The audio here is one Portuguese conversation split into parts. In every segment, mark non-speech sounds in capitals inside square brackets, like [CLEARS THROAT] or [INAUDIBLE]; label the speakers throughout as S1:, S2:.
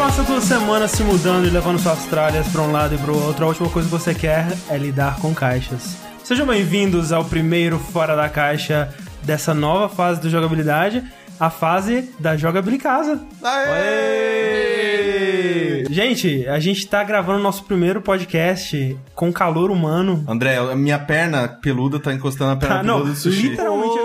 S1: passa toda semana se mudando e levando suas tralhas pra um lado e pro outro, a última coisa que você quer é lidar com caixas. Sejam bem-vindos ao primeiro Fora da Caixa dessa nova fase do jogabilidade, a fase da jogabilicasa. Gente, a gente tá gravando nosso primeiro podcast com calor humano.
S2: André, a minha perna peluda tá encostando na perna
S1: Tá, não,
S2: peluda do sushi.
S1: literalmente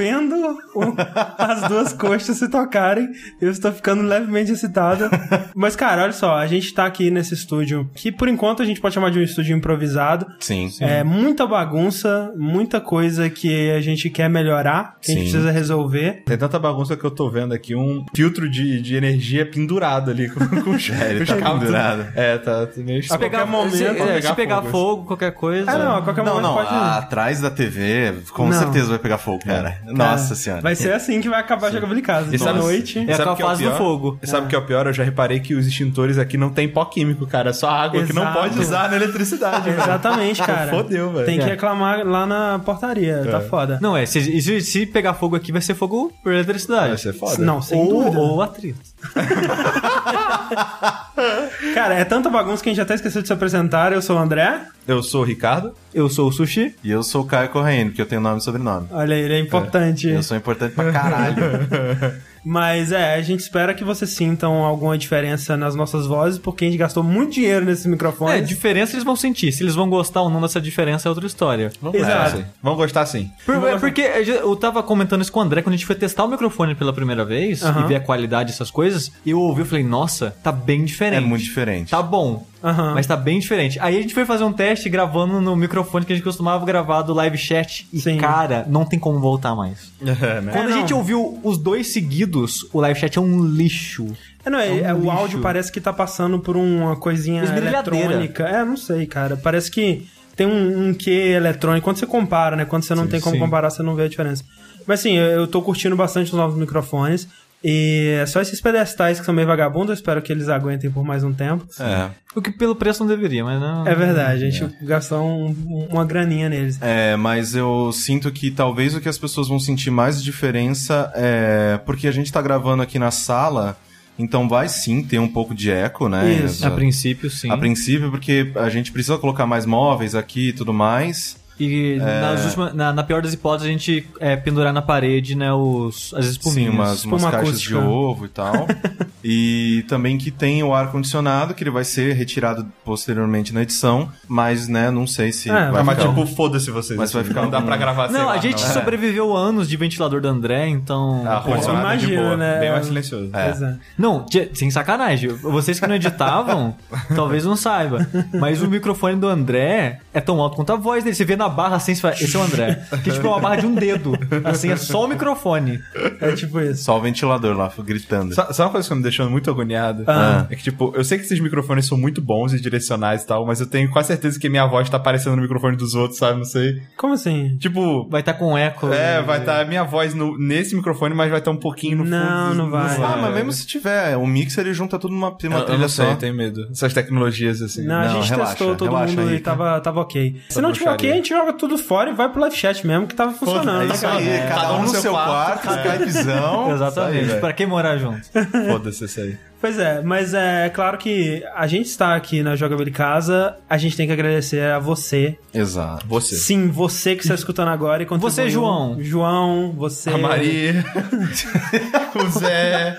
S1: vendo o- as duas coxas se tocarem. Eu estou ficando levemente excitado. Mas, cara, olha só, a gente tá aqui nesse estúdio, que por enquanto a gente pode chamar de um estúdio improvisado.
S2: Sim.
S1: É muita bagunça, muita coisa que a gente quer melhorar, que a gente
S2: Sim.
S1: precisa resolver.
S3: Tem tanta bagunça que eu tô vendo aqui um filtro de, de energia pendurado ali com, com [LAUGHS]
S2: É, ele
S3: os
S2: tá pendurado.
S3: É, tá meio
S1: A qualquer momento,
S4: se,
S1: pode
S4: é,
S3: pegar
S4: se pegar
S3: fogo,
S4: fogo, qualquer coisa.
S1: Ah, não, a qualquer
S2: Não,
S1: momento
S2: não,
S1: pode.
S2: atrás da TV, com
S1: Não.
S2: certeza vai pegar fogo, cara. Nossa senhora.
S1: Vai ser assim que vai acabar a jogabilidade casa.
S3: E sabe-
S1: noite.
S4: É a
S3: o que é o
S4: fase do fogo.
S3: E sabe o que é o pior? Eu já reparei que os extintores aqui não tem pó químico, cara. É só água que não
S1: Exato.
S3: pode usar na eletricidade. [LAUGHS]
S1: Exatamente, cara. [LAUGHS]
S3: Fodeu, velho.
S1: Tem que
S4: É.
S1: reclamar lá na portaria, tá foda.
S4: Não, é, se, se, se pegar fogo aqui, vai ser fogo por eletricidade.
S3: Vai ser foda.
S1: Não, sem
S4: ou,
S1: dúvida.
S4: ou atrito. [LAUGHS]
S1: Cara, é tanta bagunça que a gente até esqueceu de se apresentar. Eu sou o André.
S3: Eu sou o Ricardo.
S4: Eu sou o Sushi.
S2: E eu sou o Caio Correino, que eu tenho nome e sobrenome.
S1: Olha, ele é importante.
S2: Eu sou importante pra caralho. [LAUGHS]
S1: Mas é, a gente espera que vocês sintam alguma diferença nas nossas vozes, porque a gente gastou muito dinheiro nesses
S4: É,
S1: microfones.
S4: diferença eles vão sentir. Se eles vão gostar ou não dessa diferença é outra história.
S1: Exato.
S3: sim. Vamos gostar sim.
S4: Por- é porque eu tava comentando isso com o André quando a gente foi testar o microfone pela primeira vez e ver a qualidade dessas coisas. Eu ouvi e falei, nossa, tá bem diferente.
S2: É muito diferente.
S4: Tá bom.
S1: Aham.
S4: Mas tá bem diferente. Aí a gente foi fazer um teste gravando no microfone que a gente costumava gravar do live chat. E,
S1: Sim.
S4: cara, não tem como voltar mais. [LAUGHS]
S3: É, né?
S4: Quando a
S1: não.
S4: gente ouviu os dois seguidos, o live chat é um lixo.
S1: É, não, é,
S4: É um
S1: é, o
S4: lixo.
S1: áudio parece que tá passando por uma coisinha eletrônica. É, não sei, cara. Parece que tem um, um quê eletrônico. Quando você compara, né? Quando você não tem como
S4: sim.
S1: comparar, você não vê a diferença. Mas assim, eu, eu tô curtindo bastante os novos microfones. E é só esses pedestais que são meio vagabundos, eu espero que eles aguentem por mais um tempo.
S2: É.
S4: O que pelo preço não deveria, mas não.
S1: É verdade, a gente gastou um- uma graninha neles.
S2: É, mas eu sinto que talvez o que as pessoas vão sentir mais diferença é porque a gente tá gravando aqui na sala, então vai sim ter um pouco de eco, né?
S1: Isso.
S4: A princípio, sim.
S2: A princípio, porque a gente precisa colocar mais móveis aqui e tudo mais.
S4: E
S2: É.
S4: nas últimas- na, na pior das hipóteses, a gente é, pendurar na parede, né, os, as
S2: Sim,
S4: espuminhas.
S2: umas,
S1: Espuma
S2: umas caixas
S1: acústica.
S2: de ovo e tal. [LAUGHS] e também que tem o ar-condicionado, que ele vai ser retirado posteriormente na edição, mas, né, não sei se
S1: É,
S2: vai
S3: mas
S2: ficar...
S3: tipo, foda-se vocês.
S2: Mas vai
S3: assim,
S2: ficar
S3: Não dá pra gravar
S4: Não,
S3: lá,
S4: a gente
S3: não.
S4: sobreviveu anos de ventilador do André, então.
S3: Ah, ar-condicionado é de
S1: Imagina,
S3: boa.
S1: né?
S3: Bem mais silencioso.
S1: Pois é.
S4: Não, sem sacanagem. Vocês que não editavam, [LAUGHS] talvez não saibam. Mas o microfone do André é tão alto quanto a voz dele. Você vê na barra assim, você fala, esse é o André. Que tipo é uma barra de um dedo. Assim, é só o microfone.
S1: É tipo isso.
S2: Só o ventilador lá, gritando.
S3: Sa- Sabe uma coisa que tá me deixando muito agoniado?
S1: Ah.
S3: É que, tipo, eu sei que esses microfones são muito bons e direcionais e tal, mas eu tenho quase certeza que minha voz tá aparecendo no microfone dos outros, sabe? Não sei.
S1: Como assim?
S3: Tipo,
S4: Vai estar com eco.
S3: é, vai estar a minha voz no- nesse microfone, mas vai estar um pouquinho no fundo.
S1: Não,
S3: dos-
S1: não
S3: dos-
S1: vai.
S2: Ah, mas mesmo se tiver, o mixer ele junta tudo numa, uma
S3: Eu, eu
S2: trilha
S3: não sei,
S2: só.
S3: eu tenho medo. Essas tecnologias, assim.
S1: Não, a
S2: Não,
S1: gente
S2: relaxa,
S1: testou todo
S2: relaxa
S1: mundo
S2: aí,
S1: e tava, tava ok. Se não tiver ok, a gente joga tudo fora e vai pro live chat mesmo, que tava funcionando.
S2: É
S1: né,
S2: isso aí, cada um no seu quarto, Skypezão. [LAUGHS]
S4: Exatamente. pra quem morar junto?
S3: Foda-se isso aí.
S1: Pois é, mas é claro que a gente está aqui na Jogabilidade Casa, a gente tem que agradecer a você.
S2: Exato.
S3: Você.
S1: Sim, você que está escutando agora e contribuiu.
S4: Você, João.
S1: João, você.
S3: A Maria. [LAUGHS] o Zé.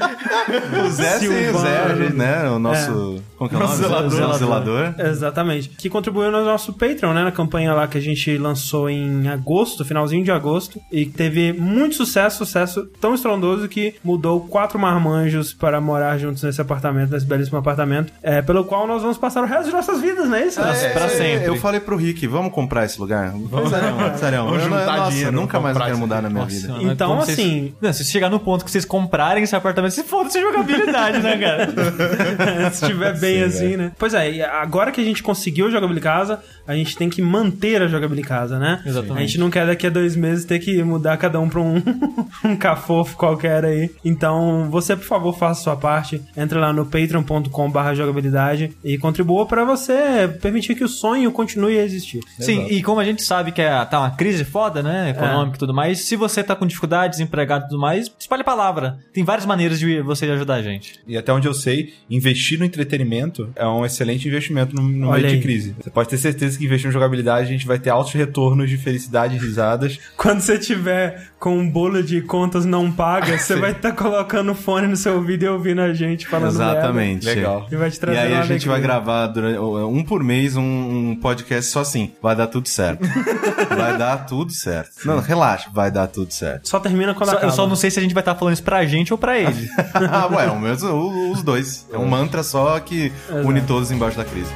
S2: O Zé, sim, o. Zé, né? O nosso. Como que é o nome?
S3: Zelador.
S2: Zelador. Zelador.
S1: Exatamente. Que contribuiu no nosso Patreon, né? Na campanha lá que a gente lançou em agosto, finalzinho de agosto. E teve muito sucesso, sucesso tão estrondoso que mudou quatro marmanjos para morar juntos nesse apartamento, nesse belíssimo apartamento. É, pelo qual nós vamos passar o resto de nossas vidas, não é isso?
S2: É,
S4: pra sempre.
S2: Eu falei pro Rick, vamos comprar esse lugar? Sério.
S3: Vamos
S2: eu não-
S3: juntar
S2: nossa,
S3: dinheiro,
S2: nunca mais quero mudar na minha
S4: Nossa,
S2: vida.
S4: mano,
S1: Então,
S4: quando vocês-
S1: assim-
S4: Não, se chegar no ponto que vocês comprarem esse apartamento, se foda-se a jogabilidade, né, cara? [LAUGHS]
S1: Se estiver bem
S3: Sim,
S1: assim,
S3: velho.
S1: né? Pois é, agora que a gente conseguiu a jogabilidade casa, a gente tem que manter a jogabilidade casa, né?
S4: Exatamente.
S1: A gente não quer daqui a dois meses ter que mudar cada um pra um, [LAUGHS] um cafofo qualquer aí. Então, você, por favor, faça a sua parte. entra lá no patreon.com.br jogabilidade e contribua para você permitir que o sonho continue a existir.
S4: Sim, e como a gente sabe que é, tá uma crise foda, né? Econômica e tudo mais, se você tá com dificuldade, desempregado e tudo mais, espalhe a palavra. Tem várias maneiras de você ajudar a gente.
S3: E até onde eu sei, investir no entretenimento é um excelente investimento no, no meio
S1: aí.
S3: de crise. Você pode ter certeza que investir em jogabilidade, a gente vai ter altos retornos de felicidade e risadas. [LAUGHS]
S1: Quando você tiver com um bolo de contas não pagas, você vai estar colocando o fone no seu ouvido e ouvindo a gente falando merda.
S2: Exatamente.
S3: Legal.
S1: E vai te
S2: E
S1: trazer
S2: aí a gente vai
S1: alegria.
S2: gravar durante- um por mês um, um podcast só assim. Vai dar tudo certo. [LAUGHS] vai dar tudo certo. Não, relaxa, vai dar tudo certo.
S1: Só termina quando
S4: Só-
S1: acaba.
S4: eu só não sei se a gente vai estar falando isso pra gente ou pra ele. [LAUGHS]
S2: Ah, Ué, o mesmo, o- os dois. É um mantra só que une todos embaixo da crise.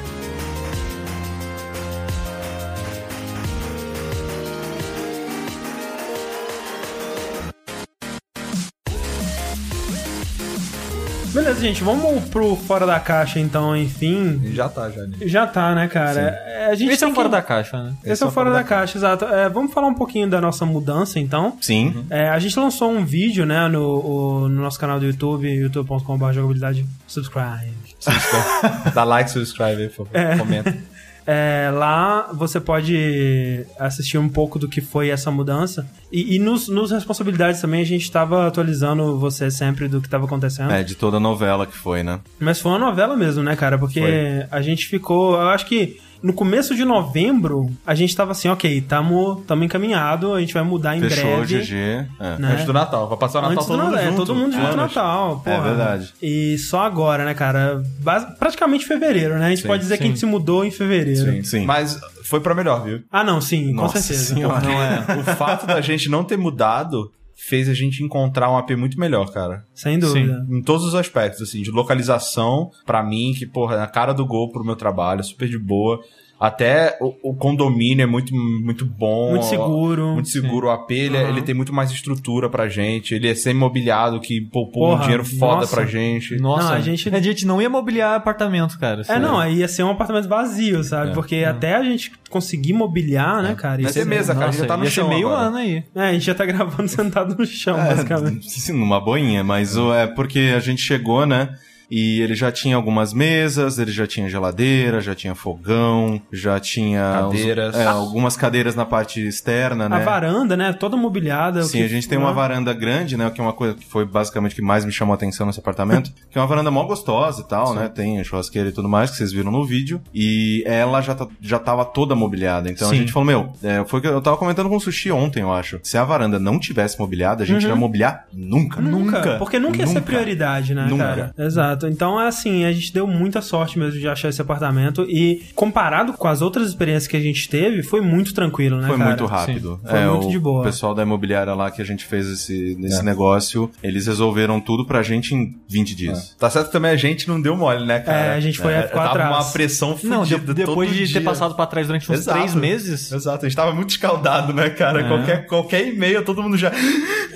S1: Gente, vamos pro fora da caixa então, enfim.
S3: Já tá, já. Né?
S1: Já tá, né, cara? É, A gente
S4: Esse é o fora
S1: que-
S4: da caixa, né?
S1: Esse é o fora da caixa, exato. É, vamos falar um pouquinho da nossa mudança, então.
S2: Sim.
S1: É, a gente lançou um vídeo, né, no, o- no nosso canal do YouTube, youtube.com.br jogabilidade. Subscribe. [LAUGHS]
S3: Dá like, subscribe aí, por favor. Comenta. [LAUGHS]
S1: É, lá você pode assistir um pouco do que foi essa mudança. E, e nos, nos responsabilidades também a gente estava atualizando você sempre do que estava acontecendo.
S2: É, de toda a novela que foi, né?
S1: Mas foi uma novela mesmo, né, cara? Porque
S3: Foi.
S1: a gente ficou. Eu acho que no começo de novembro a gente tava assim, ok, tamo, tamo encaminhado, a gente vai mudar em
S2: Fechou o
S1: breve.
S2: GG. É.
S1: Né?
S3: Antes do Natal. Vai passar o Natal
S1: Antes do
S3: todo mundo
S1: é,
S3: junto.
S1: todo mundo junto no. Natal, porra.
S2: É verdade.
S1: E só agora, né, cara? Bas- praticamente fevereiro, né? A gente
S3: Sim,
S1: pode dizer que a
S4: sim.
S1: gente se mudou em fevereiro.
S3: Sim.
S2: Sim.
S3: Mas foi pra melhor, viu?
S1: Ah, não, sim,
S2: Nossa
S1: com certeza.
S2: senhora.
S3: Não é. O fato da gente não ter mudado fez a gente encontrar um AP muito melhor, cara.
S1: Sem dúvida.
S3: Em todos os aspectos, assim, de localização, pra mim, que, porra, é a cara do gol pro meu trabalho, super de boa. Até o, o condomínio é muito, muito bom.
S1: Muito seguro.
S3: Muito seguro. O AP, ele, é-
S1: Uhum.
S3: ele tem muito mais estrutura pra gente. Ele é semi-mobiliado, que poupou um
S1: Porra,
S3: dinheiro foda
S1: nossa.
S3: pra gente.
S4: Nossa,
S1: Não, a gente-
S4: a gente não ia mobiliar apartamento, cara.
S1: É, não, aí ia ser um apartamento vazio, sabe?
S3: É.
S1: Porque até a gente conseguir mobiliar, né, cara?
S3: Vai
S1: isso
S3: ser
S1: é-
S3: mesa, cara. A gente já tá no
S4: ia
S3: chão
S4: ser meio
S3: agora.
S4: ano aí.
S1: É, a gente já tá [LAUGHS] gravando sentado no chão, basicamente.
S2: Sim, numa boinha, mas o- é porque a gente chegou, né? E ele já tinha algumas mesas, ele já tinha geladeira, já tinha fogão, já tinha uns-
S3: Cadeiras.
S2: é, algumas cadeiras na parte externa, né?
S1: A varanda, né? Toda mobiliada.
S2: Sim,
S1: que-
S2: a gente tem uma varanda grande, né? Que é uma coisa que foi basicamente o que mais me chamou a atenção nesse apartamento. [LAUGHS] que é uma varanda mó gostosa e tal, né? Tem churrasqueira e tudo mais, que vocês viram no vídeo. E ela já, tá, já tava toda mobiliada. Então a
S4: Sim.
S2: gente falou, meu, é, foi que eu tava comentando com o Sushi ontem, eu acho. Se a varanda não tivesse mobiliada, a gente
S1: Uhum.
S2: ia mobiliar nunca.
S1: Nunca, porque nunca ia ser prioridade, né,
S2: Nunca.
S1: cara? Exato. Então é assim, a gente deu muita sorte mesmo de achar esse apartamento e comparado com as outras experiências que a gente teve, foi muito tranquilo, né,
S2: Foi
S1: cara?
S2: muito rápido.
S1: Foi
S2: É,
S1: muito
S2: o
S1: de boa.
S2: pessoal da imobiliária lá que a gente fez esse, nesse
S3: É.
S2: negócio, eles resolveram tudo pra gente em 20 dias.
S3: Tá certo que também a gente não deu mole, né, cara?
S1: É, a gente foi ficou
S3: tava
S1: atrás.
S3: uma pressão fudida
S4: Não, de- depois
S3: todo
S4: de ter
S3: dia.
S4: passado pra trás durante uns
S3: Exato.
S4: três meses.
S3: Exato, a gente tava muito escaldado, né, cara?
S4: É.
S3: Qualquer, qualquer e-mail, todo mundo já.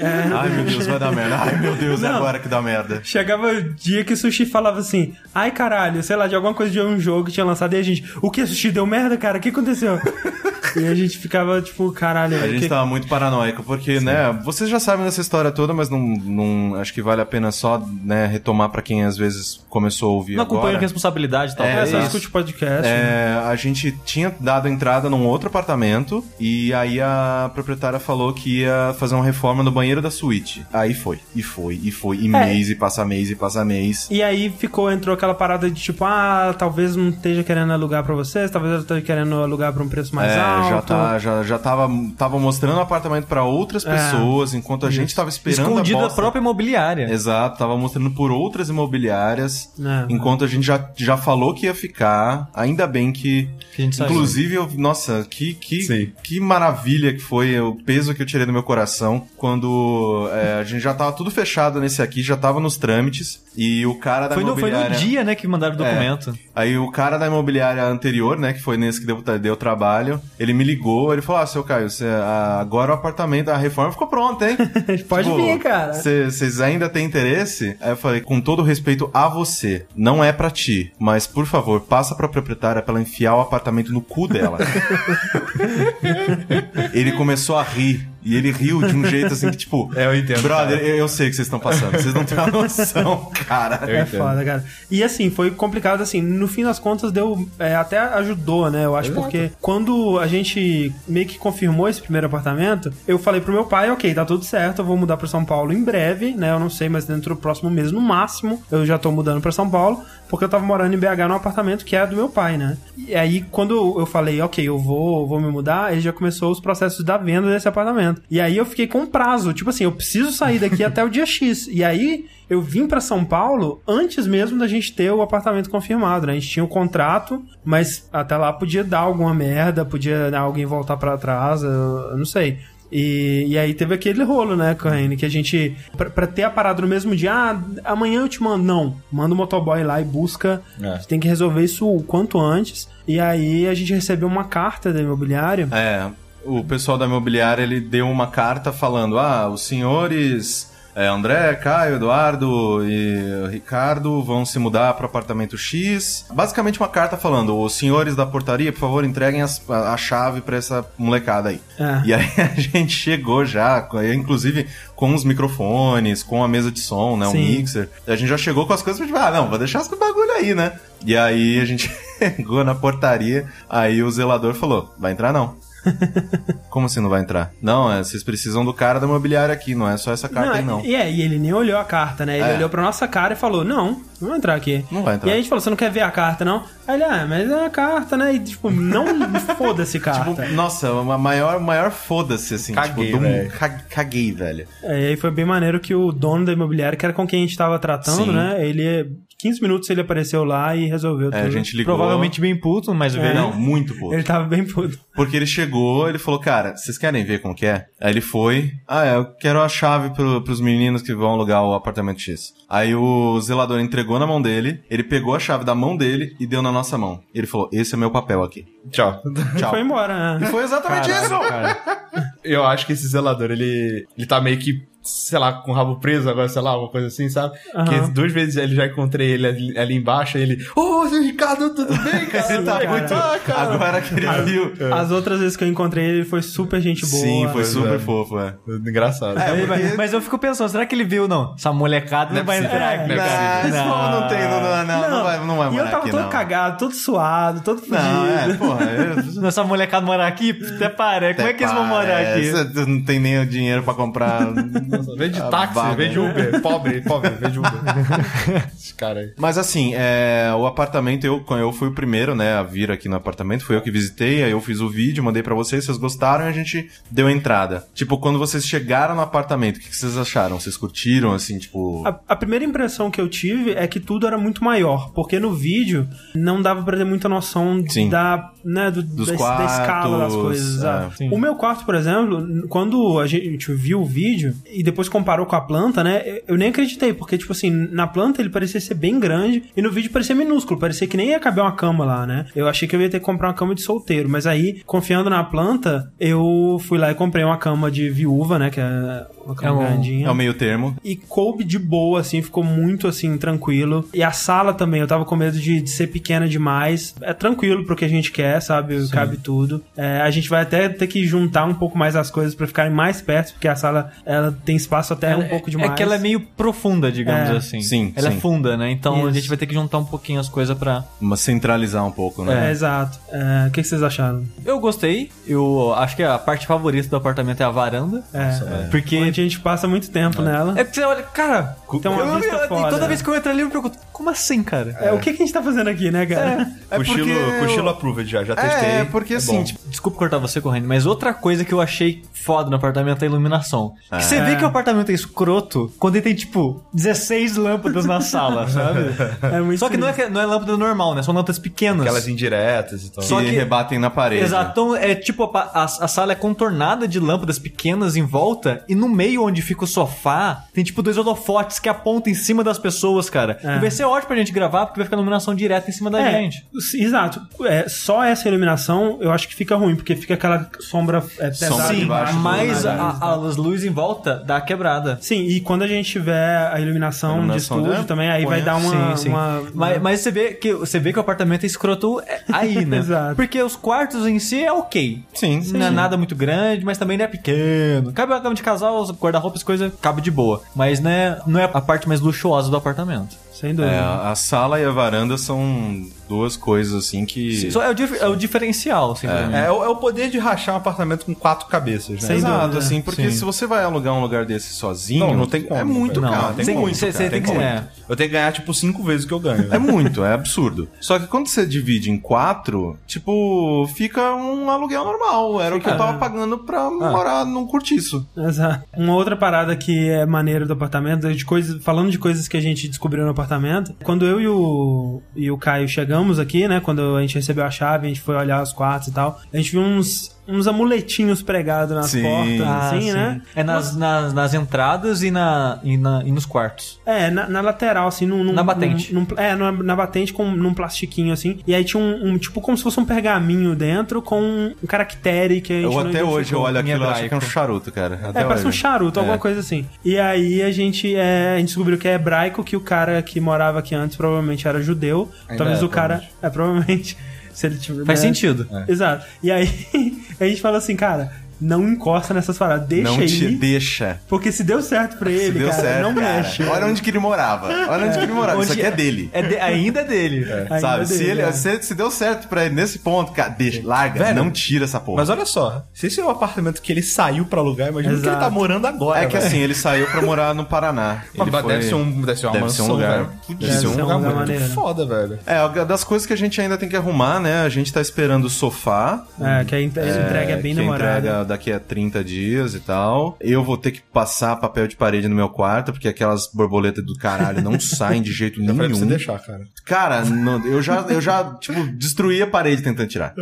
S2: Ai, meu Deus, vai dar merda. Ai, meu Deus, é
S1: Não.
S2: agora que dá merda.
S1: Chegava o dia que o Sushi falava assim, ai caralho, sei lá, de alguma coisa de um jogo que tinha lançado, e a gente, o que, Sushi, deu merda, cara? O que aconteceu? e a gente ficava, tipo, caralho,
S2: A gente
S1: que...
S2: tava muito paranoico, porque, né, vocês já sabem dessa história toda, mas não, não acho que vale a pena só, né, retomar pra quem às vezes começou a ouvir
S4: Não acompanha
S2: agora.
S4: responsabilidade,
S1: É,
S4: talvez.
S1: só
S2: isso.
S1: escute o podcast.
S2: É, a gente tinha dado entrada num outro apartamento e aí a proprietária falou que ia fazer uma reforma no banheiro da suíte. Aí foi, e foi, e foi, e
S1: É.
S2: mês, e passa mês, e passa mês.
S1: E aí ficou, entrou aquela parada de tipo, ah, talvez não esteja querendo alugar pra vocês, talvez ela esteja querendo alugar pra um preço mais
S2: é,
S1: alto.
S2: já, tá, já, já tava, tava mostrando o apartamento pra outras
S1: É.
S2: pessoas, enquanto a gente tava esperando
S4: Escondida
S2: a
S4: da própria imobiliária.
S2: Exato, tava mostrando por outras imobiliárias,
S1: É.
S2: enquanto a gente já, já falou que ia ficar. Ainda bem que.
S4: Que a gente sabe.
S2: Inclusive, eu, nossa, que, que,
S3: Sim.
S2: que maravilha que foi o peso que eu tirei do meu coração quando é, a gente já tava tudo fechado nesse aqui, já tava nos trâmites, e o cara da
S4: Foi no, foi
S2: imobiliária.
S4: no dia, né, que mandaram o documento.
S2: Aí o cara da imobiliária anterior, né, que foi nesse que deu, deu trabalho, ele me ligou, ele falou: Ah, seu Caio, você, agora o apartamento, a reforma ficou pronta, hein? [LAUGHS]
S1: Pode
S2: Tipo,
S1: vir, cara.
S2: Vocês ainda têm interesse? Aí eu falei, com todo respeito a você, não é pra ti, mas por favor, passa pra proprietária pra ela enfiar o apartamento no cu dela. [LAUGHS] Ele começou a rir. E ele riu de um jeito assim que, tipo. [LAUGHS]
S3: É, eu entendo,
S2: Brother, eu, eu sei o que vocês estão passando. Vocês não têm uma noção, [LAUGHS] cara.
S3: Eu
S1: É
S3: entendo.
S1: foda, cara. E assim, foi complicado, assim, no fim das contas deu. é, até ajudou, né? Eu acho
S3: Exato.
S1: porque quando a gente meio que confirmou esse primeiro apartamento, eu falei pro meu pai, ok, tá tudo certo, eu vou mudar pra São Paulo em breve, né? Eu não sei, mas dentro do próximo mês, no máximo, eu já tô mudando pra São Paulo, porque eu tava morando em BH num apartamento que é do meu pai, né? E aí, quando eu falei, ok, eu vou, vou me mudar, ele já começou os processos da venda desse apartamento. E aí eu fiquei com um prazo, tipo assim, eu preciso sair daqui [LAUGHS] até o dia X. E aí eu vim pra São Paulo antes mesmo da gente ter o apartamento confirmado, né? A gente tinha o contrato, mas até lá podia dar alguma merda, podia né, alguém voltar pra trás, eu, eu não sei. E, e aí teve aquele rolo, né, Corrêne, que a gente, pra, pra ter a parada no mesmo dia, ah, amanhã eu te mando. Não, manda o motoboy lá e busca.
S3: É.
S1: A gente tem que resolver isso o quanto antes. E aí a gente recebeu uma carta da imobiliária.
S2: É, o pessoal da imobiliária ele deu uma carta falando: ah, os senhores é, André, Caio, Eduardo e Ricardo vão se mudar para o apartamento X. Basicamente uma carta falando: os senhores da portaria, por favor, entreguem as- a, a chave para essa molecada aí.
S1: É.
S2: E aí [LAUGHS] a gente chegou já, inclusive com os microfones, com a mesa de som, né, um
S1: Sim.
S2: mixer. A gente já chegou com as coisas, tipo, ah, não, vou deixar esse bagulho aí, né? E aí a gente [LAUGHS] chegou na portaria, aí o zelador falou: vai entrar não. [LAUGHS] Como assim não vai entrar? Não, é, vocês precisam do cara da imobiliária aqui, não é só essa carta aí, não.
S1: E, é, e ele nem olhou a carta, né? Ele
S2: É.
S1: olhou pra nossa cara e falou: Não, não vai entrar aqui.
S2: Não vai entrar.
S1: E aí a gente falou: Você não quer ver a carta, não? Aí ele, ah, mas é a carta, né? E tipo, não [LAUGHS] foda-se carta.
S2: Tipo, nossa, uma maior, maior foda-se, assim.
S3: Caguei,
S2: tipo,
S3: velho.
S2: ca- Caguei, velho.
S1: É, e aí foi bem maneiro que o dono da imobiliária, que era com quem a gente tava tratando,
S2: Sim.
S1: né? Ele, 15 minutos ele apareceu lá e resolveu
S2: É,
S1: tudo.
S2: a gente ligou.
S4: Provavelmente bem puto, mas
S1: É.
S2: Não, muito puto.
S1: Ele tava bem puto.
S2: Porque ele chegou, ele falou, cara, vocês querem ver como que é? Aí ele foi, ah, é, eu quero a chave pro, pros meninos que vão alugar o apartamento X. Aí o zelador entregou na mão dele, ele pegou a chave da mão dele e deu na nossa mão. Ele falou, esse é meu papel aqui.
S3: Tchau. [LAUGHS]
S1: E
S2: Tchau.
S1: foi embora,
S2: E
S1: né?
S2: foi exatamente isso!
S3: Eu acho que esse zelador, ele, ele tá meio que, sei lá, com o rabo preso agora, sei lá, uma coisa assim, sabe?
S1: Aham.
S3: Que duas vezes ele já encontrei ele ali, ali embaixo, ele, ô, seu Ricardo, tudo bem, cara?
S2: Tá
S1: cara.
S2: muito...
S3: Ah, cara.
S2: Agora que ele viu...
S1: As outras vezes que eu encontrei ele, ele foi super gente boa.
S2: Sim, foi super
S3: é.
S2: fofo, é.
S3: Engraçado.
S2: É, porque-
S4: mas, eu fico pensando, será que ele viu, não? Essa molecada não,
S3: Não é
S4: vai
S3: possível.
S4: entrar
S1: É,
S4: aqui.
S3: não é
S2: Não,
S4: Não.
S2: não tem, não, não, não, não vai, não vai
S1: E eu tava
S2: aqui,
S1: todo
S2: não.
S1: cagado, todo suado, todo fudido.
S2: Não, é, porra, [LAUGHS] eu...
S4: Nessa molecada morar aqui, até parece. Como é que eles vão morar
S2: É,
S4: aqui?
S2: Você não tem nem o dinheiro pra comprar... [LAUGHS] [LAUGHS]
S3: Nossa, vem de
S2: A
S3: táxi,
S2: vaga.
S3: vem de Uber. Pobre, pobre, vem de Uber. [LAUGHS] Esse cara aí.
S2: Mas assim, é, o apartamento, eu, eu fui o primeiro, né, a vir aqui no apartamento, fui eu que visitei, aí eu fiz o vídeo, mandei pra vocês, vocês gostaram e a gente deu a entrada. Tipo, quando vocês chegaram no apartamento, o que, que vocês acharam? Vocês curtiram, assim, tipo...
S1: A, a primeira impressão que eu tive é que tudo era muito maior, porque no vídeo não dava pra ter muita noção
S2: Sim.
S1: da, né, do-
S2: Dos
S1: da, da escala das
S2: quartos,
S1: coisas.
S2: é.
S1: O meu quarto, por exemplo, quando a gente viu o vídeo e depois comparou com a planta, né, eu nem acreditei, porque, tipo assim, na planta ele parecia ser bem grande e no vídeo parecia minúsculo, parecia que nem ia caber uma cama lá, né? Eu achei que eu ia ter que comprar uma cama de solteiro, mas aí, confiando na planta, eu fui lá e comprei uma cama de viúva, né, que é
S4: É um-
S2: É o meio termo.
S1: e coube de boa, assim, ficou muito, assim, tranquilo. E a sala também, eu tava com medo de, de ser pequena demais. É tranquilo pro que a gente quer, sabe? Cabe tudo. É, a gente vai até ter que juntar um pouco mais as coisas pra ficarem mais perto, porque a sala, ela tem espaço até um pouco demais.
S4: É que ela é meio profunda, digamos
S1: É.
S4: assim.
S2: Sim,
S4: Ela
S2: sim.
S4: é funda, né? Então a
S1: Isso.
S4: gente vai ter que juntar um pouquinho as coisas pra.
S2: Uma centralizar um pouco,
S1: É,
S2: né?
S1: exato. É, o que, que vocês acharam?
S4: Eu gostei. Eu acho que a parte favorita do apartamento é a varanda.
S1: É,
S4: Porque.
S1: A gente passa muito tempo nela.
S4: É porque você olha, cara.
S1: Tem uma
S4: eu-
S1: vista
S4: eu-
S1: foda.
S4: Toda vez que eu entro ali, eu me pergunto, como assim, cara?
S1: É, o que, que a gente tá fazendo aqui, né, cara?
S2: É
S3: cochilo,
S2: porque
S3: cochilo
S2: eu-
S3: approved já, já testei.
S2: É, porque assim,
S3: bom.
S2: tipo,
S4: Desculpa cortar você correndo, mas outra coisa que eu achei foda no apartamento é a iluminação. Que você vê que o apartamento é escroto quando ele tem, tipo, 16 lâmpadas na sala, [LAUGHS] sabe?
S1: É muito
S4: Só que não é, não é lâmpada normal, né? São lâmpadas pequenas.
S3: Aquelas indiretas e tal.
S4: Só
S2: que,
S4: que-
S2: rebatem na parede.
S4: Exato, então é tipo, a, a- a sala é contornada de lâmpadas pequenas em volta e no meio onde fica o sofá, tem tipo dois holofotes que apontam em cima das pessoas, cara.
S1: É.
S4: E vai ser ótimo pra gente gravar, porque vai ficar iluminação direta em cima da
S1: É,
S4: gente.
S1: Exato. É, só essa iluminação eu acho que fica ruim, porque fica aquela sombra é, pesada.
S2: Sombra
S1: Sim,
S2: debaixo do
S4: Mas a- a- as luzes em volta dá a quebrada.
S1: Sim, e quando a gente tiver a iluminação,
S2: Iluminação
S1: de estúdio
S2: é,
S1: também, aí vai dar uma.
S4: sim, sim.
S1: uma-
S4: Mas, mas você vê que você vê que o apartamento é escroto é, aí, né? [LAUGHS]
S1: Exato.
S4: Porque os quartos em si é ok.
S2: Sim,
S4: Não é nada muito grande, mas também não é pequeno. Cabe uma cama de casal, guarda-roupas, coisa, cabe de boa. Mas né, não é a parte mais luxuosa do apartamento.
S1: Sem dúvida.
S2: É, a a sala e a varanda são duas coisas assim que.
S4: Só é o, dif- é o diferencial, assim, pra mim.
S3: É, o- é o poder de rachar um apartamento com quatro cabeças, né?
S1: Sem
S2: Exato,
S1: dúvida.
S2: assim, porque
S4: Sim.
S2: se você vai alugar um lugar desse sozinho,
S3: Não, não tem como.
S2: é muito.
S4: Não,
S2: caro.
S3: tem
S4: Sim,
S3: muito,
S4: você tem que- é.
S3: Eu tenho que ganhar, tipo, cinco vezes o que eu ganho.
S2: É
S3: velho.
S2: muito, é absurdo. Só que quando você divide em quatro, tipo, fica um aluguel normal. Era o que eu tava pagando pra morar num cortiço.
S1: Exato. Uma outra parada que é maneira do apartamento, de coisas, falando de coisas que a gente descobriu no apartamento, quando eu e o, e o Caio chegamos aqui, né? Quando a gente recebeu a chave, a gente foi olhar os quartos e tal, a gente viu uns, uns amuletinhos pregados nas
S2: Sim.
S1: portas,
S4: Ah,
S1: assim,
S4: sim.
S1: né?
S4: É nas, nas, nas entradas e, na, e, na, e nos quartos.
S1: É, na, na lateral, assim, num, num-
S4: Na batente.
S1: num- num- é, na, na batente com num plastiquinho, assim. E aí tinha um, um, tipo, como se fosse um pergaminho dentro com um caractere que a gente
S2: Eu
S1: não
S2: até hoje eu olho aquilo e acho que é um charuto, cara. Até
S1: É, parece um
S2: hoje.
S1: charuto, alguma
S2: É.
S1: coisa assim. E aí a gente, é, a gente descobriu que é hebraico, que o cara que morava aqui antes provavelmente era judeu.
S3: Ainda
S1: Talvez
S3: é,
S1: o cara. É, provavelmente. Se ele tiver.
S4: Faz
S1: né?
S4: sentido.
S1: Exato. E aí [LAUGHS] a gente fala assim, cara, não encosta nessas paradas, deixa
S2: Não
S1: aí.
S2: te deixa.
S1: Porque se deu certo pra
S2: Se
S1: ele,
S2: deu
S1: cara,
S2: certo,
S1: não
S2: cara.
S1: mexe.
S2: Olha onde que ele morava. Olha onde que ele morava. Isso aqui é dele.
S4: É de- ainda é dele.
S1: Ainda
S2: Sabe? Se,
S1: dele,
S2: ele,
S1: é.
S2: se, se deu certo pra ele nesse ponto, cara, deixa, larga,
S3: Velho,
S2: não tira essa porra.
S3: Mas olha só, se esse é o apartamento que ele saiu pra alugar, imagina que ele
S1: Exato.
S3: tá morando agora.
S2: é que
S3: velho.
S2: assim, ele saiu pra morar no Paraná. Ele foi-
S3: deve, ser um, deve ser uma
S2: deve
S3: mansão,
S2: ser um lugar
S3: velho. Deve ser um lugar muito
S1: maneiro.
S3: foda, velho.
S2: É, das coisas que a gente ainda tem que arrumar, né? A gente tá esperando o sofá.
S1: É, que a ent- a entrega é bem
S2: que
S1: demorada.
S2: Daqui a 30 dias e tal. Eu vou ter que passar papel de parede no meu quarto, porque aquelas borboletas do caralho não [LAUGHS] saem de jeito
S3: Eu falei pra você
S2: nenhum.
S3: deixar, cara.
S2: Cara, não- eu já, eu já, tipo, destruí a parede tentando tirar.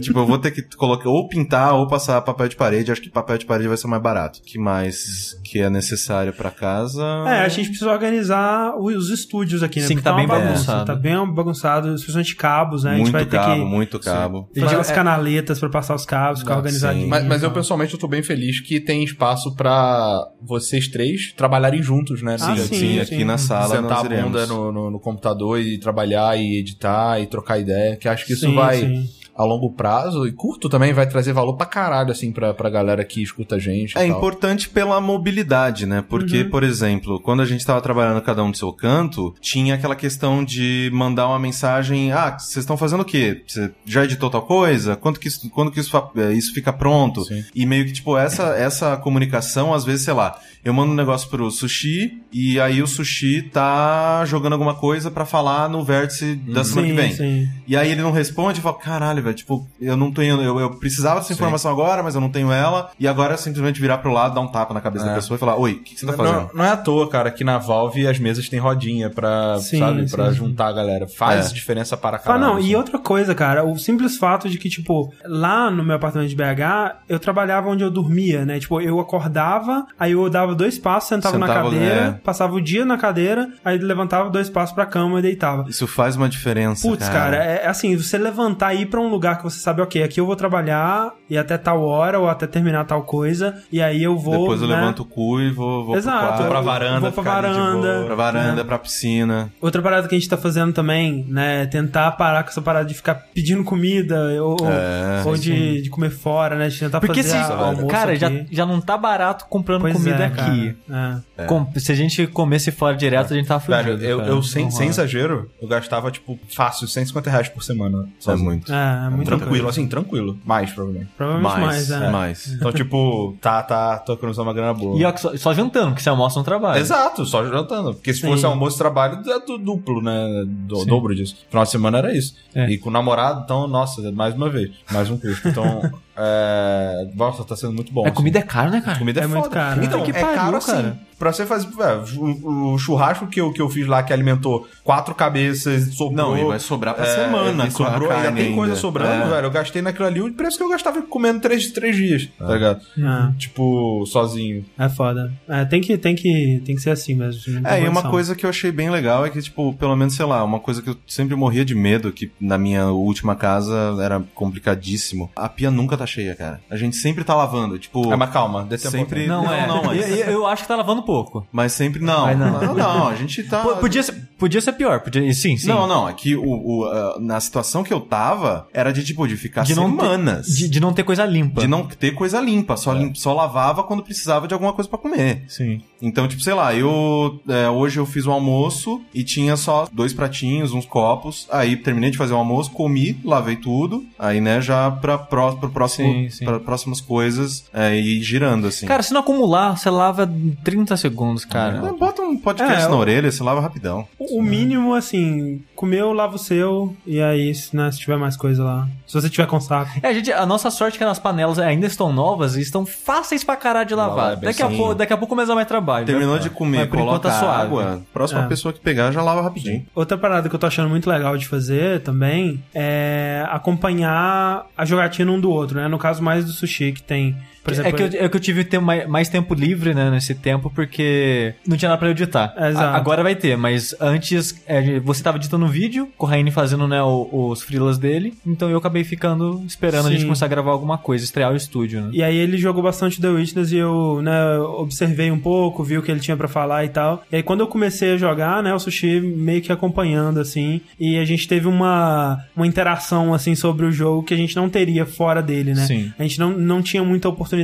S2: Tipo, eu vou ter que colocar, ou pintar, ou passar papel de parede. Acho que papel de parede vai ser mais barato. que mais que é necessário pra casa?
S1: É, a gente precisa organizar os estúdios aqui, né?
S4: Sim,
S1: Porque
S4: tá
S1: uma
S4: bem
S1: bagunça,
S4: bagunçado.
S1: Tá bem bagunçado, especialmente cabos, né? a gente
S2: muito
S1: vai ter
S2: cabo,
S1: que
S2: muito cabo.
S1: fazer
S3: Mas
S1: umas
S3: é-
S1: canaletas pra passar os cabos, ficar organizadinho.
S3: Mas, mas eu pessoalmente eu tô bem feliz que tem espaço pra vocês três trabalharem juntos, né?
S1: Ah,
S3: Assim,
S1: sim,
S2: Sim,
S1: sim.
S2: aqui na sala
S3: sentar
S2: nós
S3: a bunda no, no, no computador e trabalhar e editar e trocar ideia, que acho que isso
S1: Sim,
S3: vai
S1: sim.
S3: A longo prazo e curto também vai trazer valor pra caralho, assim, pra, pra galera que escuta a gente. e
S2: É
S3: tal.
S2: importante pela mobilidade, né? Porque,
S1: Uhum.
S2: por exemplo, quando a gente tava trabalhando cada um do seu canto, tinha aquela questão de mandar uma mensagem: ah, vocês estão fazendo o quê? Você já editou tal coisa? Quando que isso, quando que isso, eh, isso fica pronto?
S3: Sim.
S2: E meio que, tipo, essa, essa comunicação, às vezes, sei lá, eu mando um negócio pro sushi e aí o sushi tá jogando alguma coisa pra falar no vértice da semana
S1: Sim,
S2: que vem.
S1: sim.
S2: E aí ele não responde e fala, caralho, velho, tipo, eu não tenho, eu, eu precisava dessa informação agora, mas eu não tenho ela, e agora é simplesmente virar pro lado, dar um tapa na cabeça
S3: É.
S2: da pessoa e falar, oi, o que, que você tá fazendo?
S3: Não, não é à toa, cara, que na Valve as mesas têm rodinha pra,
S1: Sim,
S3: sabe,
S1: sim,
S3: pra
S1: sim.
S3: juntar a galera. Faz
S2: É.
S3: diferença para
S1: Ah,
S3: caralho.
S1: não,
S3: assim.
S1: e outra coisa, cara, o simples fato de que, tipo, lá no meu apartamento de BH, eu trabalhava onde eu dormia, né? Tipo, eu acordava, aí eu dava dois passos, sentava, na
S2: Sentava,
S1: cadeira,
S2: é.
S1: passava o dia na cadeira, aí levantava dois passos pra cama e deitava.
S2: Isso faz uma diferença,
S1: Putz, cara, é é assim, você levantar e ir pra um lugar que você sabe, ok, aqui eu vou trabalhar e até tal hora ou até terminar tal coisa, e aí eu vou.
S2: Depois eu
S1: né?
S2: levanto o cu e vou, vou
S1: Exato.
S2: pro quarto,
S3: pra varanda,
S1: Vou pra
S3: ficar ali de
S1: varanda.
S3: boa.
S2: pra varanda,
S1: É.
S2: pra piscina.
S1: Outra parada que a gente tá fazendo também, né, é tentar parar com essa parada de ficar pedindo comida ou,
S2: É,
S1: ou de, de comer fora, né, de tentar
S4: Porque
S1: fazer
S4: se,
S1: almoço
S4: cara, já,
S1: aqui.
S4: já não tá barato comprando
S1: Pois
S4: comida
S1: é,
S4: aqui.
S1: cara. É.
S4: Com- se a gente comesse fora direto, a gente tava fudido.
S3: Velho, eu,
S4: cara.
S3: eu sem, sem exagero, eu gastava, tipo, fácil, 150 reais por semana.
S2: É
S3: sozinho.
S2: muito.
S1: É, é muito
S3: Tranquilo,
S1: coisa.
S3: assim, tranquilo. Mais, provavelmente.
S1: Provavelmente mais,
S2: mais,
S1: é.
S2: mais.
S3: Então, tipo, tá, tá, tô economizando uma grana boa.
S4: E ó, só, só jantando, que você almoça no trabalho.
S3: Exato, só jantando. Porque se
S1: Sim.
S3: fosse almoço e trabalho, é do duplo, né? Do, dobro disso. Final de semana era isso.
S4: É.
S3: E com o namorado, então, nossa, mais uma vez. Mais um custo. Então, [LAUGHS] é... Nossa, tá sendo muito bom.
S4: É,
S3: assim.
S4: comida é caro, né, cara?
S3: Comida é,
S1: É muito
S3: foda.
S1: caro, né?
S3: Então,
S4: Que
S3: é
S4: pariu,
S3: caro assim.
S4: cara.
S3: Pra você fazer. é, o, o churrasco que eu, que eu fiz lá, que alimentou quatro cabeças, sobrou.
S2: Não, e vai sobrar pra
S3: é,
S2: semana
S3: e
S2: a
S3: sobrou, ainda tem coisa
S2: ainda.
S3: sobrando,
S2: É.
S3: velho. Eu gastei naquilo ali o preço que eu gastava comendo três, três dias, tá ligado?
S1: Ah,
S3: Tipo, sozinho.
S1: é foda. É, tem, que, tem, que, tem que ser assim mesmo.
S2: É, e uma coisa que eu achei bem legal é que, tipo, pelo menos, sei lá, uma coisa que eu sempre morria de medo, que na minha última casa era complicadíssimo. A pia nunca tá cheia, cara. A gente sempre tá lavando, tipo...
S3: Ah, mas calma, dê tempo
S2: Sempre-
S4: Não,
S2: Não,
S4: é.
S2: não, mas-
S4: eu, eu acho que tá lavando pouco.
S2: Mas sempre não.
S4: Ai, não.
S2: não. não, a gente tá...
S4: P- Podia ser, podia ser pior. Podia, sim, sim.
S2: Não, não, é que o, o, ah, na situação que eu tava, era de, tipo, de ficar
S4: De não ter-
S2: semanas.
S4: De, de não ter coisa limpa.
S2: De não ter coisa limpa, só,
S3: É.
S2: lim- só lavava quando precisava de alguma coisa pra comer.
S4: Sim.
S2: Então, tipo, sei lá, eu é, hoje eu fiz o almoço e tinha só dois pratinhos, uns copos. Aí terminei de fazer o almoço, comi, lavei tudo. Aí, né, já pra, pró, pro próximo,
S4: Sim, sim.
S2: pra próximas coisas é, e girando, assim.
S4: Cara, se não acumular, você lava em 30 segundos, cara.
S2: É, bota um podcast
S1: É,
S2: na
S1: eu-
S2: orelha, você lava rapidão.
S1: O o mínimo, assim, comeu, lava o seu, e aí, se, né, se tiver mais coisa lá. Se você tiver com saco.
S4: É, a, gente, a nossa sorte é que as panelas ainda estão novas e estão fáceis pra caralho de lavar.
S3: Lavar é bem
S4: daqui, a pouco, daqui a pouco começa mais trabalho.
S2: Terminou
S4: né?
S2: de comer,
S4: Mas enquanto
S2: coloca
S4: tá suave.
S2: água, próxima
S1: É.
S2: pessoa que pegar já lava rapidinho.
S1: Outra parada que eu tô achando muito legal de fazer também é acompanhar a jogatina um do outro, né? No caso mais do sushi, que tem, exemplo...
S4: É que, eu, é que eu tive tempo, mais, mais tempo livre, né, nesse tempo, porque não tinha nada pra editar.
S1: É.
S4: A- agora vai ter, mas antes é, você tava editando um vídeo, com o Raine fazendo, né, os freelas dele, então eu acabei ficando esperando a gente
S1: Sim.
S4: começar a gravar alguma coisa, estrear o estúdio, né?
S1: E aí ele jogou bastante The Witness e eu, né, observei um pouco, vi o que ele tinha pra falar e tal. E aí quando eu comecei a jogar, né, o Sushi meio que acompanhando, assim, e a gente teve uma, uma interação, assim, sobre o jogo que a gente não teria fora dele, né?
S4: Sim.
S1: A gente não, não tinha muita oportunidade